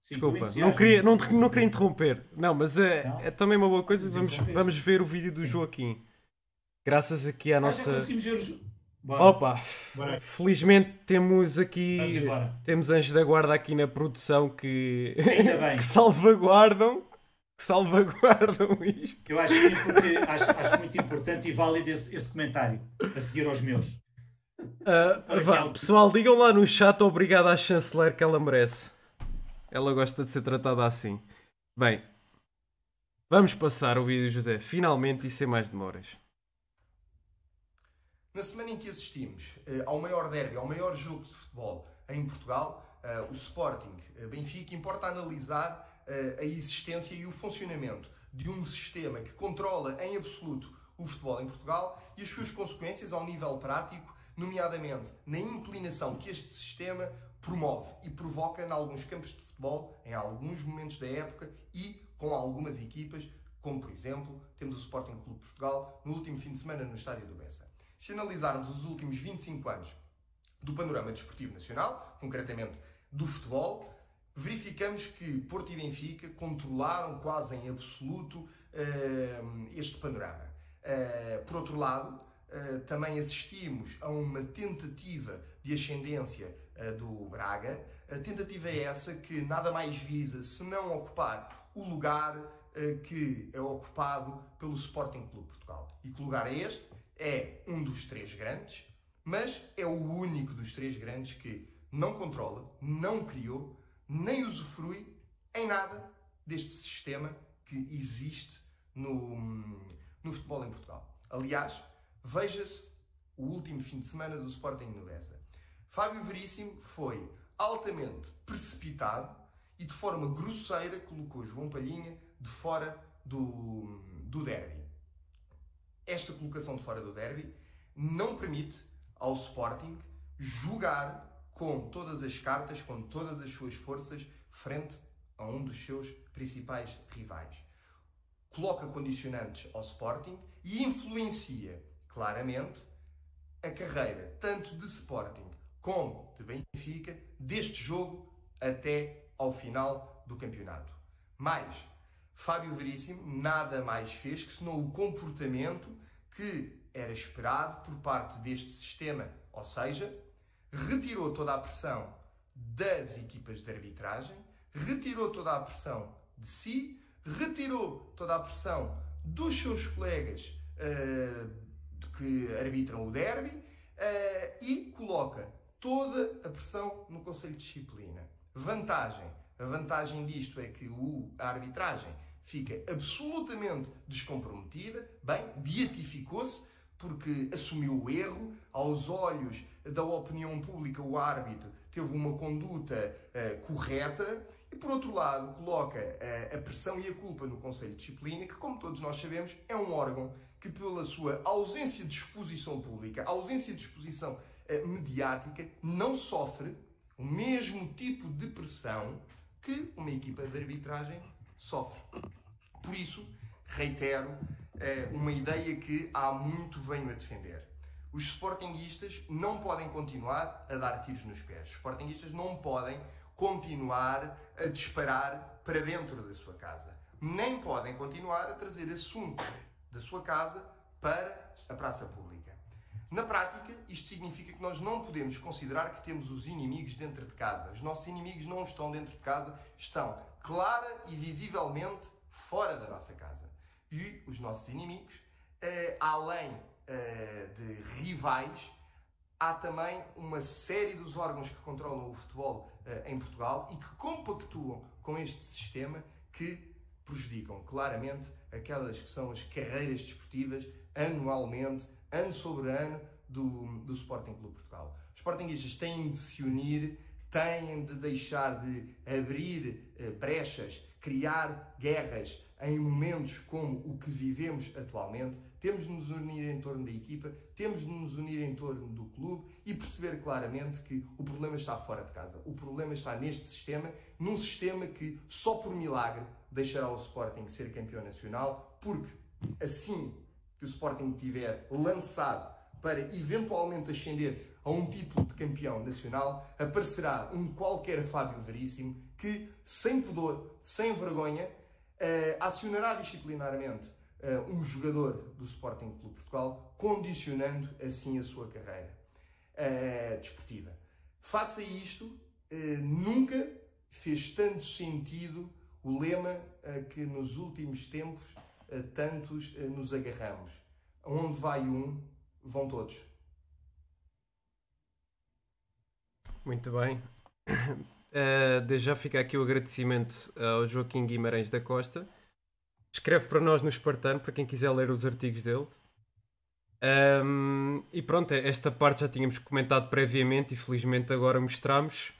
Sim, Desculpa, não queria, não, não queria interromper. Não, mas é, é também uma boa coisa. Vamos, vamos ver o vídeo do. Joaquim. Graças aqui à nossa. Ah, já ver o... Bora. Opa, Bora. felizmente temos aqui temos anjos da guarda aqui na produção que, que salvaguardam que salvaguardam isto. Eu acho, porque acho, acho muito importante e válido esse, esse comentário a seguir aos meus. Uh, vá, pessoal, digam lá no chat obrigado à chanceler que ela merece. Ela gosta de ser tratada assim. Bem, vamos passar o vídeo, José, finalmente e sem mais demoras. Na semana em que assistimos uh, ao maior derby, ao maior jogo de futebol em Portugal, uh, o Sporting uh, Benfica, importa analisar a existência e o funcionamento de um sistema que controla em absoluto o futebol em Portugal e as suas consequências ao nível prático, nomeadamente na inclinação que este sistema promove e provoca em alguns campos de futebol, em alguns momentos da época e com algumas equipas, como por exemplo temos o Sporting Clube Portugal no último fim de semana no Estádio do Bessa. Se analisarmos os últimos 25 anos do panorama desportivo nacional, concretamente do futebol, verificamos que Porto e Benfica controlaram quase em absoluto uh, este panorama. Uh, por outro lado, uh, também assistimos a uma tentativa de ascendência do Braga. A tentativa é essa que nada mais visa senão ocupar o lugar que é ocupado pelo Sporting Clube Portugal. E que lugar é este? É um dos três grandes, mas é o único dos três grandes que não controla, não criou, nem usufrui em nada deste sistema que existe no, no futebol em Portugal. Aliás, veja-se o último fim de semana do Sporting no Bessa. Fábio Veríssimo foi altamente precipitado e de forma grosseira colocou João Palhinha de fora do, do derby esta colocação de fora do derby não permite ao Sporting jogar com todas as cartas, com todas as suas forças, frente a um dos seus principais rivais. Coloca condicionantes ao Sporting e influencia claramente a carreira tanto de Sporting como de Benfica deste jogo até ao final do campeonato. Mais, Fábio Veríssimo nada mais fez que senão o comportamento que era esperado por parte deste sistema, ou seja, retirou toda a pressão das equipas de arbitragem, retirou toda a pressão de si, retirou toda a pressão dos seus colegas uh, que arbitram o derby uh, e coloca toda a pressão no Conselho de Disciplina. Vantagem. A vantagem disto é que o, a arbitragem fica absolutamente descomprometida, bem, beatificou-se porque assumiu o erro, aos olhos da opinião pública, o árbitro teve uma conduta uh, correta e, por outro lado, coloca uh, a pressão e a culpa no Conselho de Disciplina, que, como todos nós sabemos, é um órgão que, pela sua ausência de exposição pública, ausência de exposição uh, mediática, não sofre o mesmo tipo de pressão que uma equipa de arbitragem sofre. Por isso, reitero eh, uma ideia que há muito venho a defender. Os sportinguistas não podem continuar a dar tiros nos pés. Os sportinguistas não podem continuar a disparar para dentro da sua casa. Nem podem continuar a trazer assuntos da sua casa para a praça pública. Na prática, isto significa que nós não podemos considerar que temos os inimigos dentro de casa. Os nossos inimigos não estão dentro de casa, estão clara e visivelmente fora da nossa casa. E os nossos inimigos, uh, além uh, de rivais, há também uma série dos órgãos que controlam o futebol uh, em Portugal e que compactuam com este sistema que prejudicam claramente aquelas que são as carreiras desportivas anualmente, ano sobre ano, do, do Sporting Clube Portugal. Os Sportingistas têm de se unir, têm de deixar de abrir uh, brechas criar guerras em momentos como o que vivemos atualmente, temos de nos unir em torno da equipa, temos de nos unir em torno do clube e perceber claramente que o problema está fora de casa. O problema está neste sistema, num sistema que só por milagre deixará o Sporting ser campeão nacional, porque assim que o Sporting tiver lançado para eventualmente ascender a um título de campeão nacional, aparecerá um qualquer Fábio Veríssimo que, sem pudor, sem vergonha, uh, acionará disciplinarmente uh, um jogador do Sporting Clube Portugal, condicionando assim a sua carreira uh, desportiva. Faça isto, nunca fez tanto sentido o lema que nos últimos tempos tantos nos agarramos. Onde vai um, vão todos. Muito bem. Uh, desde já fica aqui o agradecimento ao Joaquim Guimarães da Costa. Escreve para nós no Espartano, para quem quiser ler os artigos dele. Um, e pronto, esta parte já tínhamos comentado previamente e felizmente agora mostramos.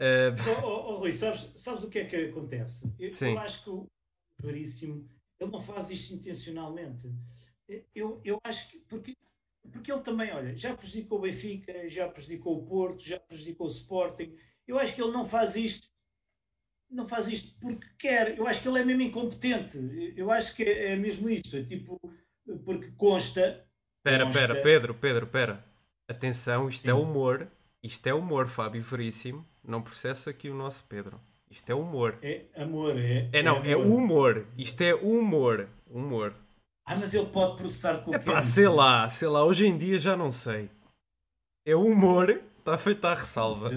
Uh... Oh, oh, oh, Rui, sabes, sabes o que é que acontece? Eu, Sim. eu acho que o Veríssimo ele não faz isto intencionalmente. Eu, eu acho que porque porque ele também, olha, já prejudicou o Benfica, já prejudicou o Porto, já prejudicou o Sporting. Eu acho que ele não faz isto, não faz isto porque quer. Eu acho que ele é mesmo incompetente. Eu acho que é, mesmo isto. É tipo, porque consta. Espera, espera, Pedro, Pedro, espera. Atenção, isto é Sim. é humor. Isto é humor, Fábio Veríssimo. Não processa aqui o nosso Pedro. Isto é humor. É amor, é. É não, é, é humor. Isto é humor. Humor. Ah, mas ele pode processar qualquer Epá, sei lá, sei lá, hoje em dia já não sei. É o humor, está feito à ressalva.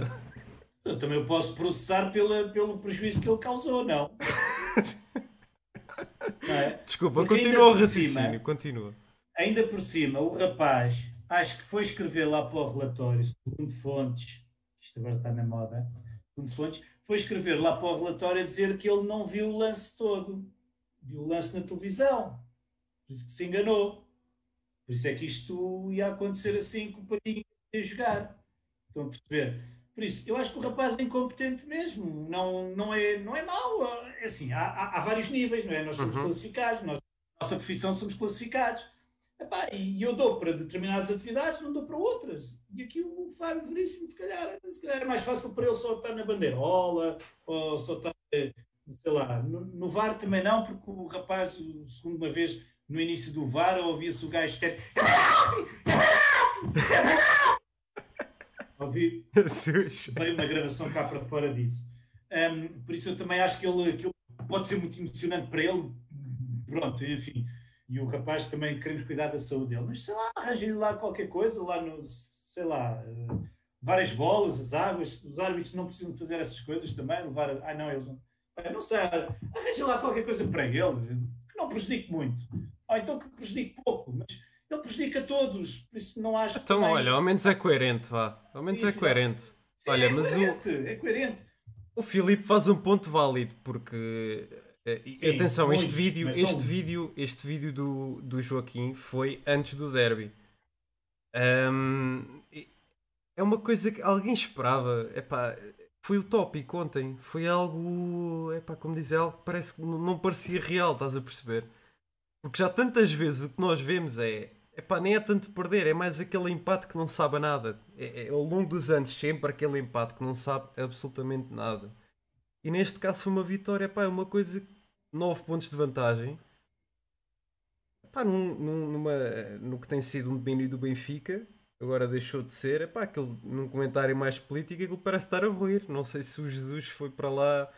Eu também posso processar pela, pelo prejuízo que ele causou, não? não é? Desculpa, Porque continua o raciocínio, cima, continua. Ainda por cima, o rapaz, acho que foi escrever lá para o relatório, segundo fontes, isto agora está na moda, segundo fontes, foi escrever lá para o relatório a dizer que ele não viu o lance todo. Viu o lance na televisão. Por isso que se enganou. Por isso é que isto ia acontecer assim com o Padinho ia jogar. Estão a perceber? Por isso, eu acho que o rapaz é incompetente mesmo. Não, não, é, não é mau. É assim, há, há, há vários níveis, não é? Nós somos uhum. classificados, nós, nossa profissão somos classificados. Epá, e eu dou para determinadas atividades, não dou para outras. E aqui o Fábio Veríssimo, se calhar, se calhar é mais fácil para ele só estar na bandeirola, ou só estar, sei lá, no, no VAR também não, porque o rapaz, segundo uma vez, no início do VAR, ouvia-se o gajo ter. Ouvi. Veio uma gravação cá para fora disso. Um, por isso eu também acho que ele, que ele pode ser muito emocionante para ele. Pronto, enfim. E o rapaz também queremos cuidar da saúde dele. Mas sei lá, arranje-lhe lá qualquer coisa, lá no, sei lá, uh, várias bolas, as águas. Os árbitros não precisam fazer essas coisas também. Levar. Ah, não, eles não. Eu não sei, arranje lá qualquer coisa para ele, que não prejudique muito ou então que prejudique pouco, mas ele prejudica todos, por isso não acho Então, também... olha, ao menos é coerente, vá. Ao menos é coerente. Sim, olha, é mas coerente, o... é coerente. O Filipe faz um ponto válido, porque eh, Sim, atenção, este vídeo, este vídeo, este vídeo do, do Joaquim foi antes do derby. Um, é uma coisa que alguém esperava. Epá, foi utópico ontem. Foi algo, epá, como dizer, algo que parece que não parecia real, estás a perceber? Porque já tantas vezes o que nós vemos é. Epá, nem é tanto perder, é mais aquele empate que não sabe nada. É, é, ao longo dos anos, sempre aquele empate que não sabe absolutamente nada. E neste caso foi uma vitória, epá, é uma coisa. 9 pontos de vantagem. Epá, num, num, numa, no que tem sido um domínio do Benfica, agora deixou de ser. Epá, aquele, num comentário mais político, aquilo parece estar a ruir. Não sei se o Jesus foi para lá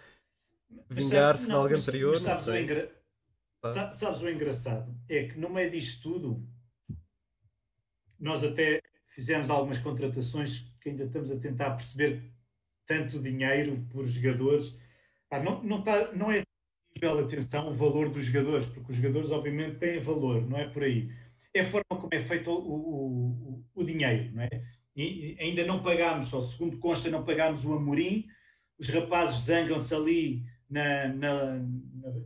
vingar-se de algo anterior. Mas, não sei. Sa sabes o engraçado? É que no meio disto tudo, nós até fizemos algumas contratações que ainda estamos a tentar perceber tanto dinheiro por jogadores. Ah, não, não, tá, não é nível atenção o valor dos jogadores, porque os jogadores obviamente têm valor, não é por aí. É a forma como é feito o, o, o, o dinheiro, não é? E ainda não pagámos, só segundo consta, não pagámos o Amorim, os rapazes zangam-se ali na, na,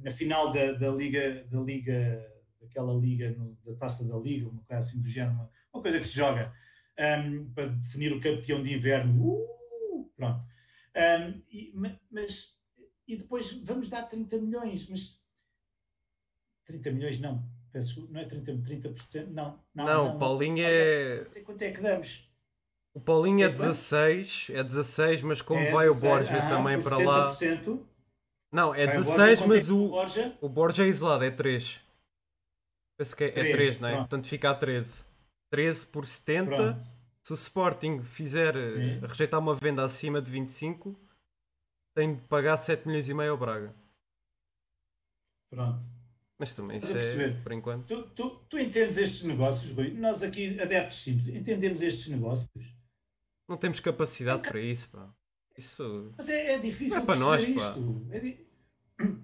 na, final da, da, liga, da liga, daquela liga, no, da taça da liga, uma coisa assim do género, uma, coisa que se joga um, para definir o campeão de inverno. Uh, pronto. Um, e, mas, e depois vamos dar 30 milhões, mas 30 milhões não. Peço, não é 30, 30%, não. Não, não, o Paulinho é. Não sei quanto é que damos. O Paulinho é 16, é 16, mas como é vai 16, o Borja ah, também para lá. Não, é 16, mas o, Borja? o Borja é isolado, é 3. Penso que é 3, é 3 não é? Pronto. Portanto fica a 13. 13 por 70. Pronto. Se o Sporting fizer Sim. rejeitar uma venda acima de 25, tem de pagar 7 milhões e meio ao Braga. Pronto. Mas também isso é, por enquanto. Tu, tu, tu entendes estes negócios, Rui? Nós aqui, adeptos simples, entendemos estes negócios. Não temos capacidade para isso, pá. Isso. Mas é, é difícil não é para nós, pá. É di...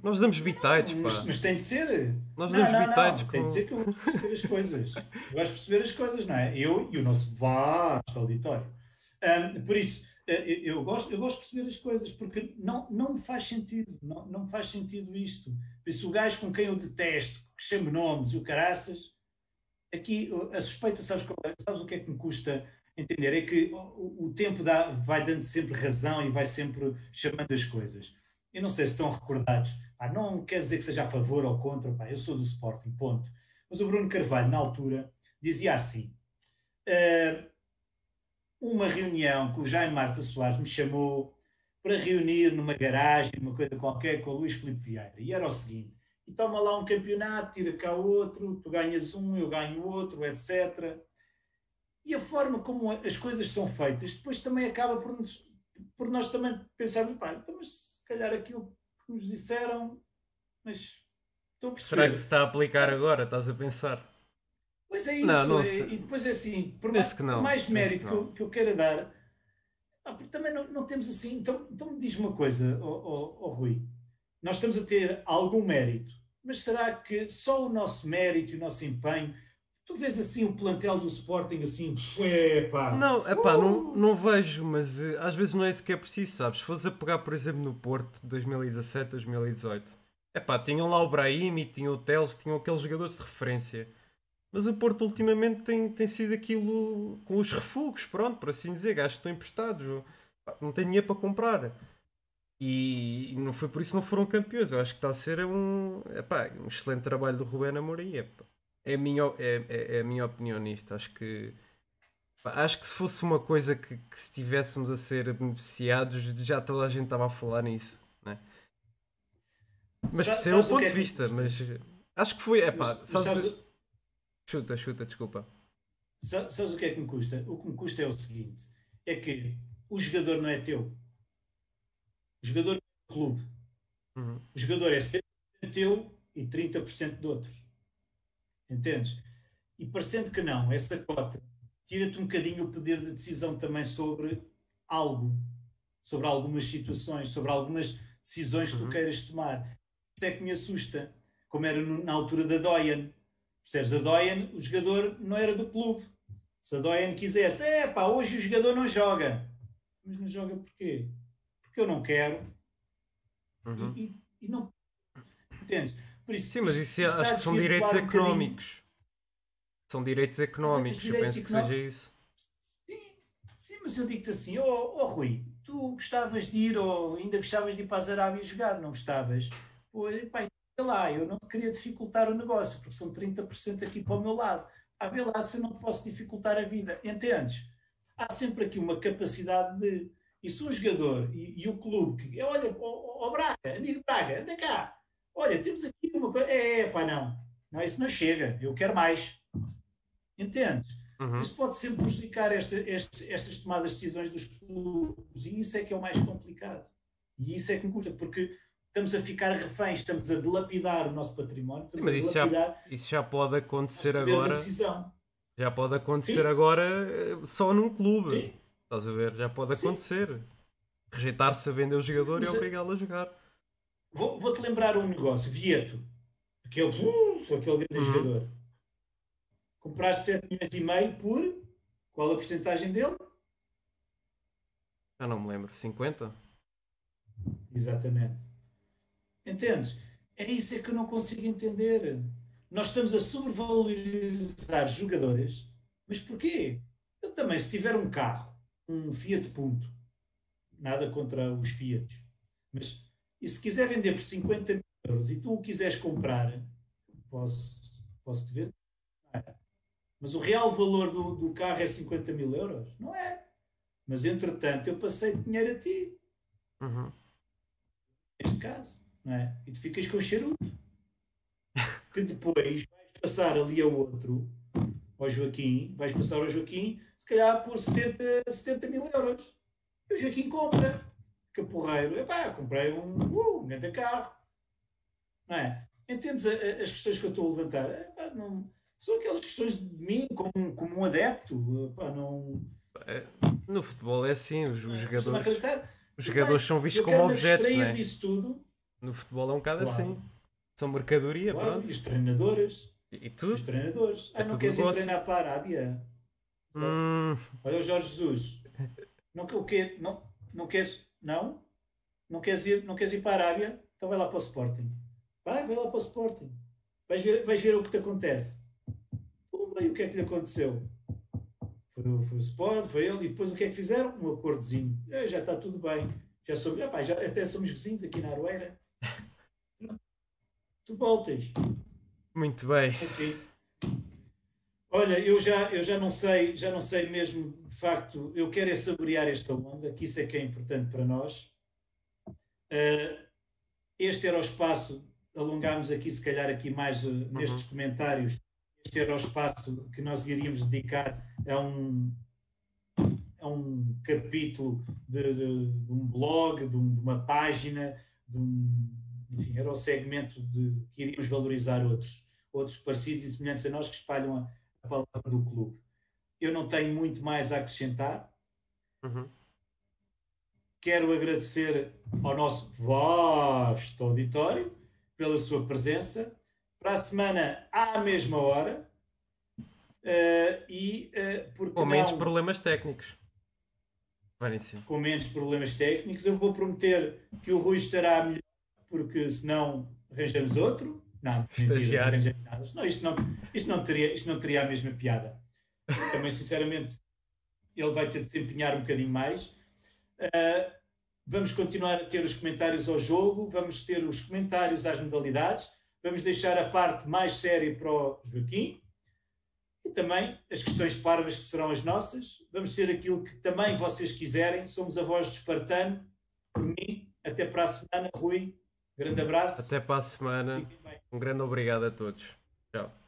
Nós damos bitites, pá. Mas, mas, tem de ser. Nós damos não, bitites. Com... Tem de ser que eu gosto de perceber as coisas. Eu gosto de perceber as coisas, não é? Eu e o nosso vasto auditório. Um, por isso, eh, eu gosto, eu gosto de perceber as coisas, porque não, não me faz sentido. Não, não faz sentido isto. Por isso, o gajo com quem eu detesto, que chame nomes e o caraças, aqui a suspeita, sabes, é? sabes o que é que me custa entender? É que o, o tempo dá, vai dando sempre razão e vai sempre chamando as coisas. Eu não sei se estão recordados, pá, não quer dizer que seja a favor ou contra, pá, eu sou do Sporting, ponto. Mas o Bruno Carvalho, na altura, dizia assim: uh, uma reunião que o Jaime Marta Soares me chamou para reunir numa garagem, numa coisa qualquer, com o Luís Filipe Vieira. E era o seguinte: e toma lá um campeonato, tira cá outro, tu ganhas um, eu ganho outro, etc. E a forma como as coisas são feitas depois também acaba por, nos, por nós também pensarmos, pá, então, mas se calhar aquilo que nos disseram, mas estou a perceber. Será que se está a aplicar agora? Estás a pensar? Pois é isso. Não, não é, e depois é assim, por mais, por mais mérito que, que, eu, que eu queira dar, ah, também não, não, temos assim. Então, então me diz uma coisa, oh, oh, oh, Rui. Nós estamos a ter algum mérito, mas será que só o nosso mérito e o nosso empenho Tu vês assim o plantel do Sporting assim, epá. Não, epá, uh! não, não vejo, mas uh, às vezes não é isso que é preciso, sabes? Se fores a pegar, por exemplo, no Porto 2017, 2018, epá, tinham lá o Brahim e tinham o Teles, tinham aqueles jogadores de referência. Mas o Porto ultimamente tem, tem sido aquilo com os refugos, pronto, por assim dizer, gajos estão emprestados, não tem dinheiro para comprar. E não foi por isso que não foram campeões. Eu acho que está a ser um, epá, um excelente trabalho do Rubén Amorim. Epá é a minha, é, é, é a minha opinião nisto. Acho que acho que se fosse uma coisa que, que se estivéssemos a ser beneficiados, já toda a gente estava a falar nisso, né? Mas é o ponto de vista, mas acho que foi. É pá, sabes, sabes, chuta, chuta, desculpa. Sabes o que é que me custa? O que me custa é o seguinte: é que o jogador não é teu. O jogador é do clube. Uhum. O jogador é sempre teu e 30% de outros. Entendes? E parecendo que não, essa cota tira-te um bocadinho o poder de decisão também sobre algo, sobre algumas situações, sobre algumas decisões que tu uhum. queiras tomar. Isso é que me assusta, como era na altura da Doyen. Percebes? A Doyen, o jogador não era do clube. Se a Doyen quisesse, é pá, hoje o jogador não joga. Mas não joga porquê? Porque eu não quero. Uhum. E, e, e não. Entendes? Isso, Sim, mas isso é, acho que são direitos económicos. Um são direitos económicos, direitos eu penso que seja isso. Sim, sim mas eu digo-te assim, oh, oh Rui, tu gostavas de ir ou ainda gostavas de ir para as Arábias jogar, não gostavas? Pô, pá, lá, eu não queria dificultar o negócio, porque são 30% aqui para o meu lado. A ver lá se eu não posso dificultar a vida. Entendes? Há sempre aqui uma capacidade de. E se um jogador e, e o clube que. Olha, o oh, oh, Braga, amigo Braga, anda cá, Olha, temos aqui uma coisa. É, é, pá, não. Não, isso não chega. Eu quero mais. Entendes? Uhum. Isso pode sempre prejudicar esta, este, estas tomadas de decisões dos clubes e isso é que é o mais complicado. E isso é que me custa, porque estamos a ficar reféns, estamos a dilapidar o nosso património. Mas isso já, isso já pode acontecer agora. Já pode acontecer Sim. agora eh, só num clube. Sim. Estás a ver? Já pode acontecer. Rejeitar-se a vender o jogador Mas, e obrigá-lo a jogar. Vou, vou-te lembrar um negócio, Vieto, aquele, uh, aquele grande uhum. jogador. Compraste 7 milhões e meio por qual a porcentagem dele? Já não me lembro, 50? Exatamente. Entendes? É isso é que eu não consigo entender. Nós estamos a sobrevalorizar jogadores, mas porquê? Eu também, se tiver um carro, um Fiat Punto, nada contra os Fiat, mas e se quiser vender por 50 mil euros e tu o quiseres comprar posso, posso te ver. É. Mas o real valor do, do carro é 50 mil euros? Não é. Mas entretanto eu passei dinheiro a ti. Uhum. Neste caso, não é? E tu ficas com o charuto. que depois vais passar ali a outro, ao Joaquim, vais passar ao Joaquim, se calhar por 70, 70 mil euros. E o Joaquim compra. Que porreiro. Epá, comprei um, uh, um grande carro. Não é? Entendes as questões que eu estou a levantar? Epá, não, são aquelas questões de mim como, como um adepto. Epá, não... É, no futebol é assim, os, os jogadores, os jogadores são vistos como objetos. Não é? disso tudo. No futebol é um bocado claro. assim. São mercadoria, claro, pronto. E os treinadores. E, e tudo? Os treinadores. É ah, não queres ir treinar para a Arábia? Hum. Olha o Jorge Jesus. Não, o quê? Não, não queres? Não? Não queres, ir, não queres ir para a Arábia? Então vai lá para o Sporting. Vai, vai lá para o Sporting. Vais ver, vais ver o que te acontece. Pumba, e o que é que lhe aconteceu? Foi, foi o Sport, foi ele, e depois o que é que fizeram? Um acordozinho. É, já está tudo bem. Já somos, epá, já, até somos vizinhos aqui na Aroeira. tu voltas. Muito bem. Okay. Olha, eu já, eu já não sei, já não sei mesmo, de facto, eu quero é saborear esta onda, que isso é que é importante para nós. Uh, este era o espaço, alongámos aqui, se calhar, aqui mais uh, nestes comentários, este era o espaço que nós iríamos dedicar a um, a um capítulo de, de, de um blog, de, um, de, uma página, de um, enfim, era o segmento de que iríamos valorizar outros, outros parecidos e semelhantes a nós que espalham a palavra do clube. Eu não tenho muito mais a acrescentar. Uhum. Quero agradecer ao nosso vasto auditório pela sua presença. Para a semana, à mesma hora. Uh, e, uh, com menos não, problemas técnicos. Com menos problemas técnicos. Eu vou prometer que o Rui estará melhor, porque senão arranjamos outro. Não, estagiário. Não, isto não, isto, não teria, isto não teria a mesma piada. Também, sinceramente, ele vai ter de se empenhar um bocadinho mais. Uh, vamos continuar a ter os comentários ao jogo, vamos ter os comentários às modalidades, vamos deixar a parte mais séria para o Joaquim e também as questões parvas que serão as nossas. Vamos ser aquilo que também vocês quiserem. Somos a voz do Espartano. Por mim, até para a semana, Rui. Grande abraço. Até para a semana. Um grande obrigado a todos. Tchau.